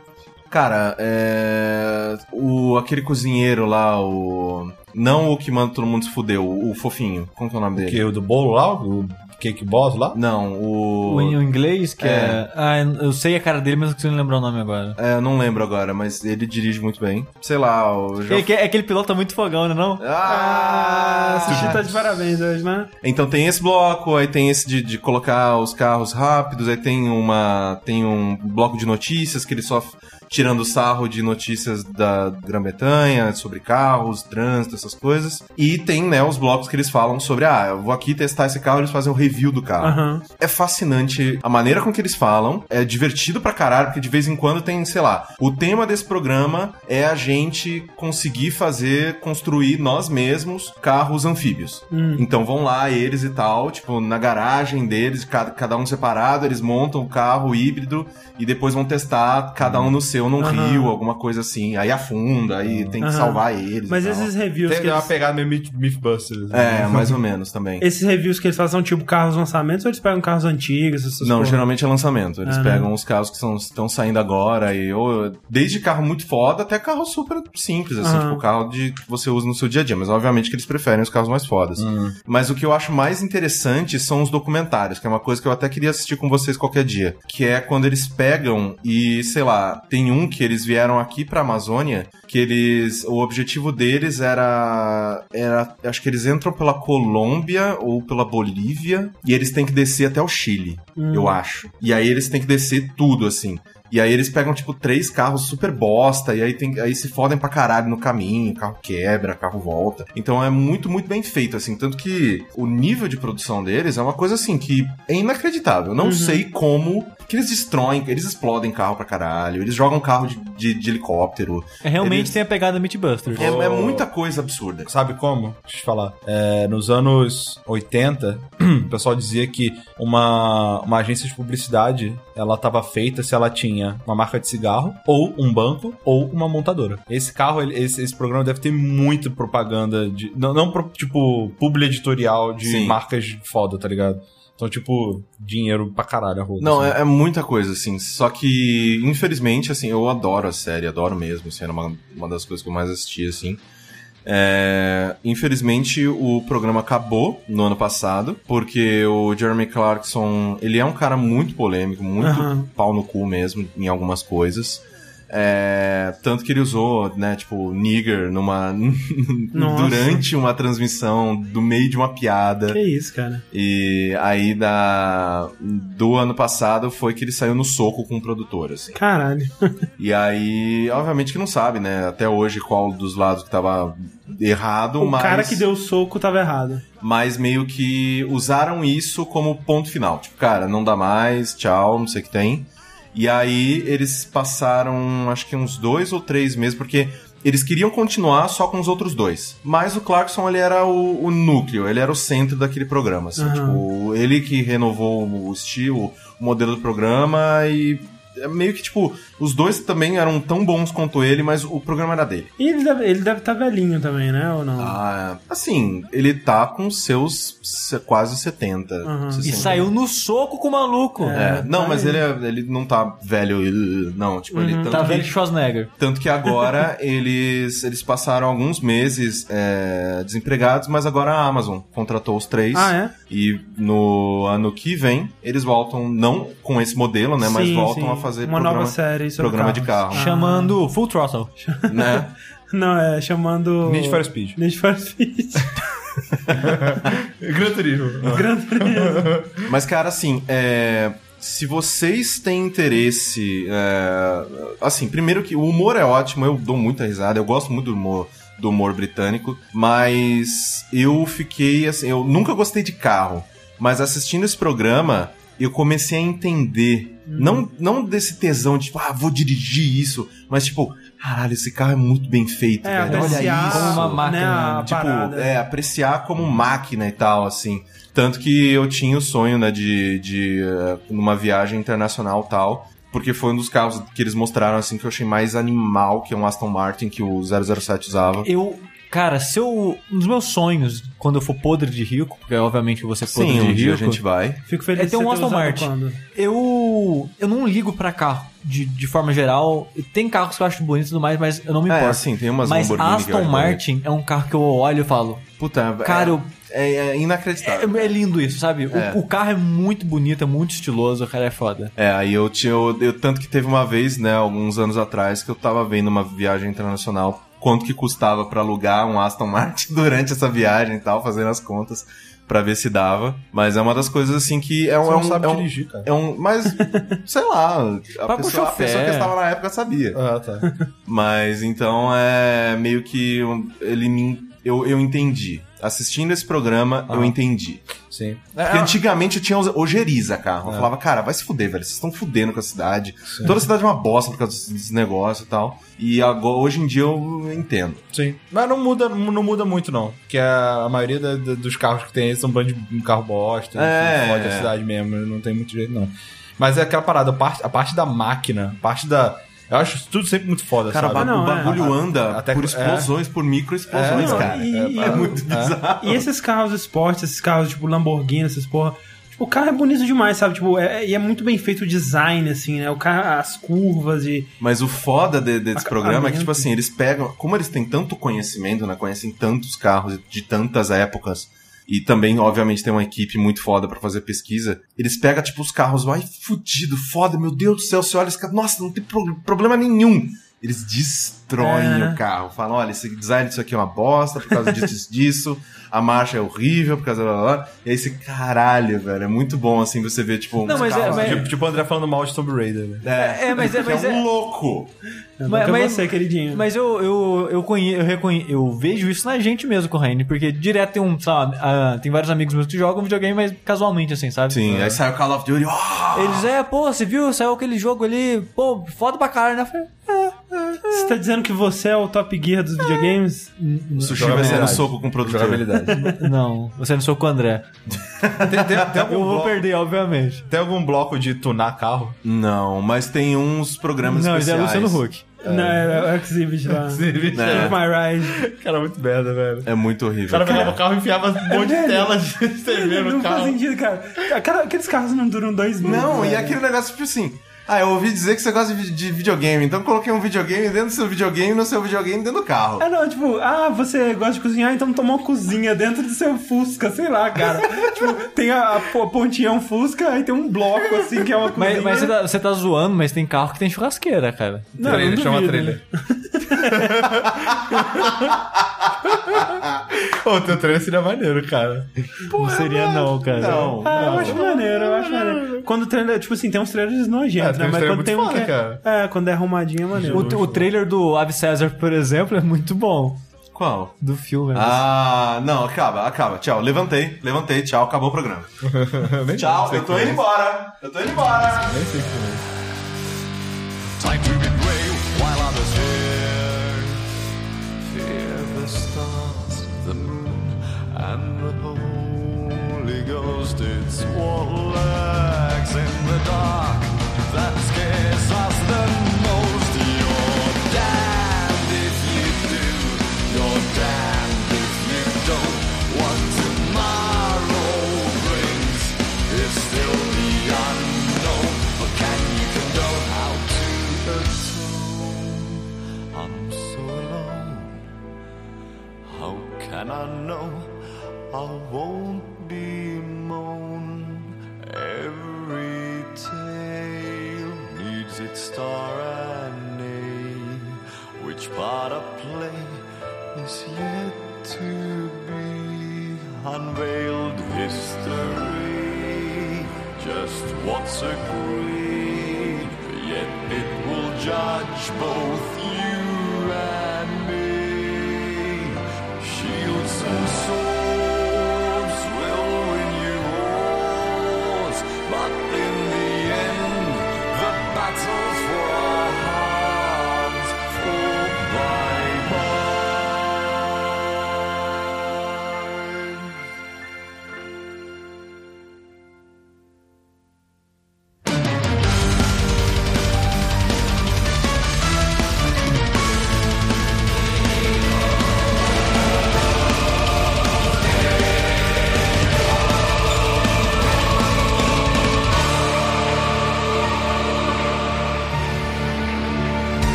S2: Cara, é. O, aquele cozinheiro lá, o. Não o que manda todo mundo se fudeu, o, o fofinho. Como que é o nome dele?
S3: Que o do bolo lá, o Cake Boss lá?
S2: Não, o.
S4: O em inglês, que é.
S2: É.
S4: Ah, eu sei a cara dele, mas não consigo lembrar o nome agora.
S2: É, eu não lembro agora, mas ele dirige muito bem. Sei lá, o. Já...
S4: É, que- é aquele piloto muito fogão, né? Não?
S1: Ah,
S2: Ah!
S1: Sushi tá de parabéns hoje, né?
S2: Então tem esse bloco, aí tem esse de, de colocar os carros rápidos, aí tem uma tem um bloco de notícias que ele só tirando sarro de notícias da Grã-Bretanha, sobre carros, trânsito, essas coisas. E tem, né, os blocos que eles falam sobre, ah, eu vou aqui testar esse carro, eles fazem um review do carro.
S1: Aham.
S2: É fascinante a maneira com que eles falam, é divertido pra caralho, porque de vez em quando tem, sei lá, o tema desse programa é a gente conseguir fazer, construir nós mesmos carros anfíbios. Então vão lá eles e tal, tipo, na garagem deles, cada, cada um separado, eles montam o carro híbrido e depois vão testar cada um no seu, num
S1: Aham.
S2: rio, alguma coisa assim. Aí afunda, aí tem que
S1: Aham.
S2: salvar eles.
S1: Mas
S2: e tal.
S1: esses reviews
S3: Tem
S1: que
S3: uma
S1: eles...
S3: pegada meio Myth- Mythbusters.
S2: É, mais ou menos também.
S1: Esses reviews que eles fazem são tipo carros lançamentos ou eles pegam carros antigos? Essas
S2: Não,
S1: porra?
S2: geralmente é lançamento. Eles
S1: Ah,
S2: pegam os carros que são- estão saindo agora e ou, desde carro muito foda até carro super simples, assim,
S1: Aham.
S2: tipo carro de que você usa no seu dia a dia. Mas obviamente que eles preferem os carros mais fodas.
S1: Hum.
S2: Mas o que eu acho mais interessante são os documentários, que é uma coisa que eu até queria assistir com vocês qualquer dia. Que é quando eles pegam e, sei lá, tem tem um que eles vieram aqui pra Amazônia, que eles. O objetivo deles era. era acho que eles entram pela Colômbia ou pela Bolívia e eles têm que descer até o Chile, eu acho. E aí eles têm que descer tudo, assim. E aí eles pegam, tipo, três carros super bosta, e aí, tem, aí se fodem pra caralho no caminho, o carro quebra, o carro volta. Então é muito, muito bem feito, assim. Tanto que o nível de produção deles é uma coisa, assim, que é inacreditável. Eu não sei como que eles destroem, eles explodem carro pra caralho, eles jogam carro de, de- de helicóptero.
S4: É, realmente
S2: Eles-
S4: tem a pegada Mythbusters.
S2: É, é muita coisa absurda.
S3: Sabe como? Deixa eu te falar. É, nos anos 80, [CLEARS THROAT] o pessoal dizia que uma, uma agência de publicidade ela estava feita se ela tinha uma marca de cigarro, ou um banco, ou uma montadora. Esse carro, ele- esse, esse programa deve ter muita propaganda de. Não, não tipo, publi editorial de
S2: Sim.
S3: marcas foda, tá ligado? Então, tipo, dinheiro pra caralho a roda.
S2: Não,
S3: assim.
S2: é, é muita coisa, assim. Só que, infelizmente, assim, eu adoro a série, adoro mesmo. Assim, era uma, uma das coisas que eu mais assisti, assim. É, infelizmente, o programa acabou no ano passado, porque o Jeremy Clarkson, ele é um cara muito polêmico, muito
S1: Aham.
S2: pau no cu mesmo, em algumas coisas. É, tanto que ele usou, né, tipo, nigger numa. [LAUGHS] Durante uma transmissão, do meio de uma piada.
S1: Que isso, cara.
S2: E aí da do ano passado foi que ele saiu no soco com o produtor, assim.
S1: Caralho. [LAUGHS]
S2: E aí, obviamente que não sabe, né, até hoje qual dos lados que tava errado,
S1: O
S2: mas
S1: cara que deu o soco tava errado.
S2: mas meio que usaram isso como ponto final. Tipo, cara, não dá mais, tchau, não sei o que tem. E aí eles passaram, acho que uns dois ou três meses, porque eles queriam continuar só com os outros dois. Mas o Clarkson, ele era o, o núcleo, ele era o centro daquele programa. Assim,
S1: Aham.
S2: tipo, ele que renovou o estilo, o modelo do programa e. é Meio que, tipo, os dois também eram tão bons quanto ele, mas o programa era dele.
S1: E ele deve, ele deve estar velhinho também, né? Ou não?
S2: Ah, assim, ele tá com seus se- quase 70.
S1: Aham.
S4: E
S2: 60.
S4: saiu no soco com o maluco.
S2: É, não,
S1: tá
S2: mas ele, é- ele não tá velho, não, tipo, ele tanto,
S4: Tá
S2: que,
S4: velho Schwarzenegger.
S2: tanto que agora [LAUGHS] eles, eles passaram alguns meses é, desempregados, mas agora a Amazon contratou os três.
S1: Ah, é?
S2: E no ano que vem, eles voltam, não com esse modelo, né, mas
S1: Sim,
S2: voltam
S1: sim.
S2: a fazer
S1: uma
S2: programa,
S1: nova série sobre
S2: programa de carro.
S1: Ah.
S4: Chamando Full Throttle. [LAUGHS]
S2: né? [LAUGHS]
S1: Não, é chamando.
S3: Need for Speed.
S1: Need for Speed. [LAUGHS]
S3: Gran Turismo.
S1: Gran Turismo.
S2: Mas, cara, assim, é, se vocês têm interesse. é, assim, primeiro que o humor é ótimo, eu dou muita risada, eu gosto muito do humor, do humor britânico, mas eu fiquei assim. Eu nunca gostei de carro, mas assistindo esse programa. Eu comecei a entender, não, não desse tesão de, tipo, ah, vou dirigir isso, mas tipo, caralho, esse carro é muito bem feito,
S1: É,
S2: velho. Olha
S1: apreciar
S2: isso.
S4: Como uma máquina,
S1: né, a
S2: Tipo,
S1: parada.
S2: é, apreciar como máquina e tal, assim. Tanto que eu tinha o sonho, né, de, de eh, numa viagem internacional tal, porque foi um dos carros que eles mostraram, assim, que eu achei mais animal, que é um Aston Martin que o 007 usava.
S4: Eu, cara, se eu. Um dos meus sonhos, quando eu for podre de rico, porque obviamente vou ser podre
S2: Sim,
S4: de
S2: um
S4: rico.
S2: dia a gente vai.
S1: Fico feliz
S4: É ter
S1: você
S4: um Aston Martin.
S1: quando.
S4: Eu. Eu não ligo pra carro. De, de forma geral. Tem carros que eu acho bonitos e tudo mais, mas eu não me
S2: É,
S4: importo.
S2: assim, tem umas
S4: mas
S2: Lamborghini que eu
S4: Aston
S2: acho
S4: Martin é um carro que eu olho e falo.
S2: Puta,
S4: Cara,
S2: é,
S4: eu-
S2: é, é inacreditável.
S4: É, é lindo isso, sabe? O-
S2: É.
S4: O, carro é muito bonito, é muito estiloso, o cara é foda.
S2: É, aí eu tinha. Eu, eu- tanto que teve uma vez, né, alguns anos atrás, que eu tava vendo uma viagem internacional, quanto que custava pra alugar um Aston Martin [LAUGHS] durante essa viagem e tal, fazendo as contas pra ver se dava. Mas é uma das coisas assim que é um.
S3: Você
S2: é
S3: não
S2: um,
S3: sabe
S2: é um,
S3: dirigir, cara.
S2: é um. Mas, [LAUGHS] sei lá, a
S4: Vai
S2: pessoa, a pessoa que estava na época sabia.
S3: Ah, tá.
S2: Mas então é meio que um- ele me. Eu, eu entendi. Assistindo esse programa, eu entendi.
S3: Sim.
S2: Porque
S3: É,
S2: antigamente eu tinha ojeriza carro. Eu
S3: É.
S2: falava, cara, vai se fuder, velho. Vocês estão fudendo com a cidade. Toda a cidade é uma bosta por causa desses negócios e tal. E agora, hoje em dia eu entendo.
S3: Sim. Mas não muda, não muda muito, não. Porque a, maioria da- da- dos carros que tem aí são bando de um carro bosta.
S2: É.
S3: que Fode a cidade mesmo. Não tem muito jeito, não. Mas é aquela parada, a parte, a parte da máquina, a parte da. Eu acho isso tudo sempre muito foda,
S2: Cara, o
S3: sabe?
S1: não,
S2: o
S1: é.
S2: bagulho anda
S3: Até-
S2: por explosões, por micro-explosões,
S3: É,
S2: cara.
S1: e-
S2: é, é muito
S3: é.
S2: bizarro.
S1: E esses carros esportes, esses carros tipo Lamborghini, essas porra. Tipo, o carro é bonito demais, sabe? Tipo, é, e é muito bem feito o design, assim, né? O carro, as curvas e.
S2: Mas o foda de- desse programa é que, tipo assim, eles pegam. Como eles têm tanto conhecimento, né? Conhecem tantos carros de tantas épocas. E também, obviamente, tem uma equipe muito foda pra fazer pesquisa. Eles pegam, tipo, os carros, vai fudido, foda, meu Deus do céu, você olha esse carro, nossa, não tem pro- problema nenhum. Eles destroem
S1: É.
S2: o carro, falam, olha, esse design disso aqui é uma bosta, por causa disso, disso, a marcha é horrível, por causa da... blá, blá, blá. E aí você, caralho, velho, é muito bom, assim, você ver, tipo,
S4: Não,
S2: uns
S4: mas é- mas-
S3: Tipo, tipo o André falando mal de Tomb Raider, né?
S2: É,
S4: É, mas é- [LAUGHS]
S2: que
S4: mas
S2: é um
S4: é-
S2: louco.
S1: É
S4: Mas-
S1: mas,
S4: mas-
S1: você, queridinho.
S4: Mas eu, eu, eu, conhe, eu, reconhe, eu vejo isso na gente mesmo, Corraine, porque direto tem um, sabe, ah, tem vários amigos meus que jogam videogame, mas casualmente, assim, sabe?
S2: Sim, aí sai o Call of Duty, oh!
S4: Eles, é, pô, você viu? Saiu aquele jogo ali, pô, foda pra caralho, né? Eu falei,
S1: Você tá dizendo que você é o Top Gear dos videogames?
S2: O sushi vai ser no soco com o produtor.
S3: Jogabilidade. [LAUGHS]
S4: não, você não sou com o André.
S3: tem, tem- tem algum
S4: Eu vou
S3: bloco,
S4: perder, obviamente.
S3: tem algum bloco de tunar carro?
S2: Não, mas tem uns programas
S4: Não, é
S2: especiais.
S4: Luciano Huck.
S1: Não, é o Exhibit lá.
S2: É.
S1: Keep My Ride.
S3: Cara, muito merda, velho.
S2: É muito
S3: O
S2: horrível.
S3: cara pegava o carro e enfiava um monte de
S1: velho.
S3: tela de TV no
S1: Não faz
S3: carro.
S1: sentido, cara. Aqueles carros não duram dois minutos.
S2: Não, e aquele negócio, tipo assim. Ah, eu ouvi dizer que você gosta de vi- de videogame, então coloquei um videogame dentro do seu videogame no seu videogame dentro do carro.
S1: É, não, tipo, ah, você gosta de cozinhar, então toma uma cozinha dentro do seu Fusca, sei lá, cara. [LAUGHS] tipo, tem a, a po- pontinha um Fusca, aí tem um bloco, assim, que é uma cozinha.
S4: Mas, mas você, tá, você tá zoando, mas tem carro que tem churrasqueira, cara.
S1: Não,
S3: trailer,
S1: não
S3: chama trailer. [LAUGHS] O teu trailer seria maneiro, cara.
S4: não seria não, cara.
S2: Não.
S1: Ah, eu acho maneiro, eu acho maneiro. Quando o trailer, tipo assim, tem uns trailers nojentos,
S3: É, tem uns
S1: Mas quando tem
S3: muito
S1: um que é, é, quando é arrumadinho é maneiro.
S4: O, o trailer do Ave César, por exemplo, é muito bom.
S2: Qual?
S4: Do filme. né?
S2: Ah, não, acaba, acaba. Tchau, levantei, levantei, tchau, acabou o programa. [LAUGHS] Tchau, eu tô indo
S3: é.
S2: embora. Eu tô indo embora.
S3: Nem sei que é.
S5: Time to get real while others here. Fear the stars, the moon, and the Holy Ghost. It's what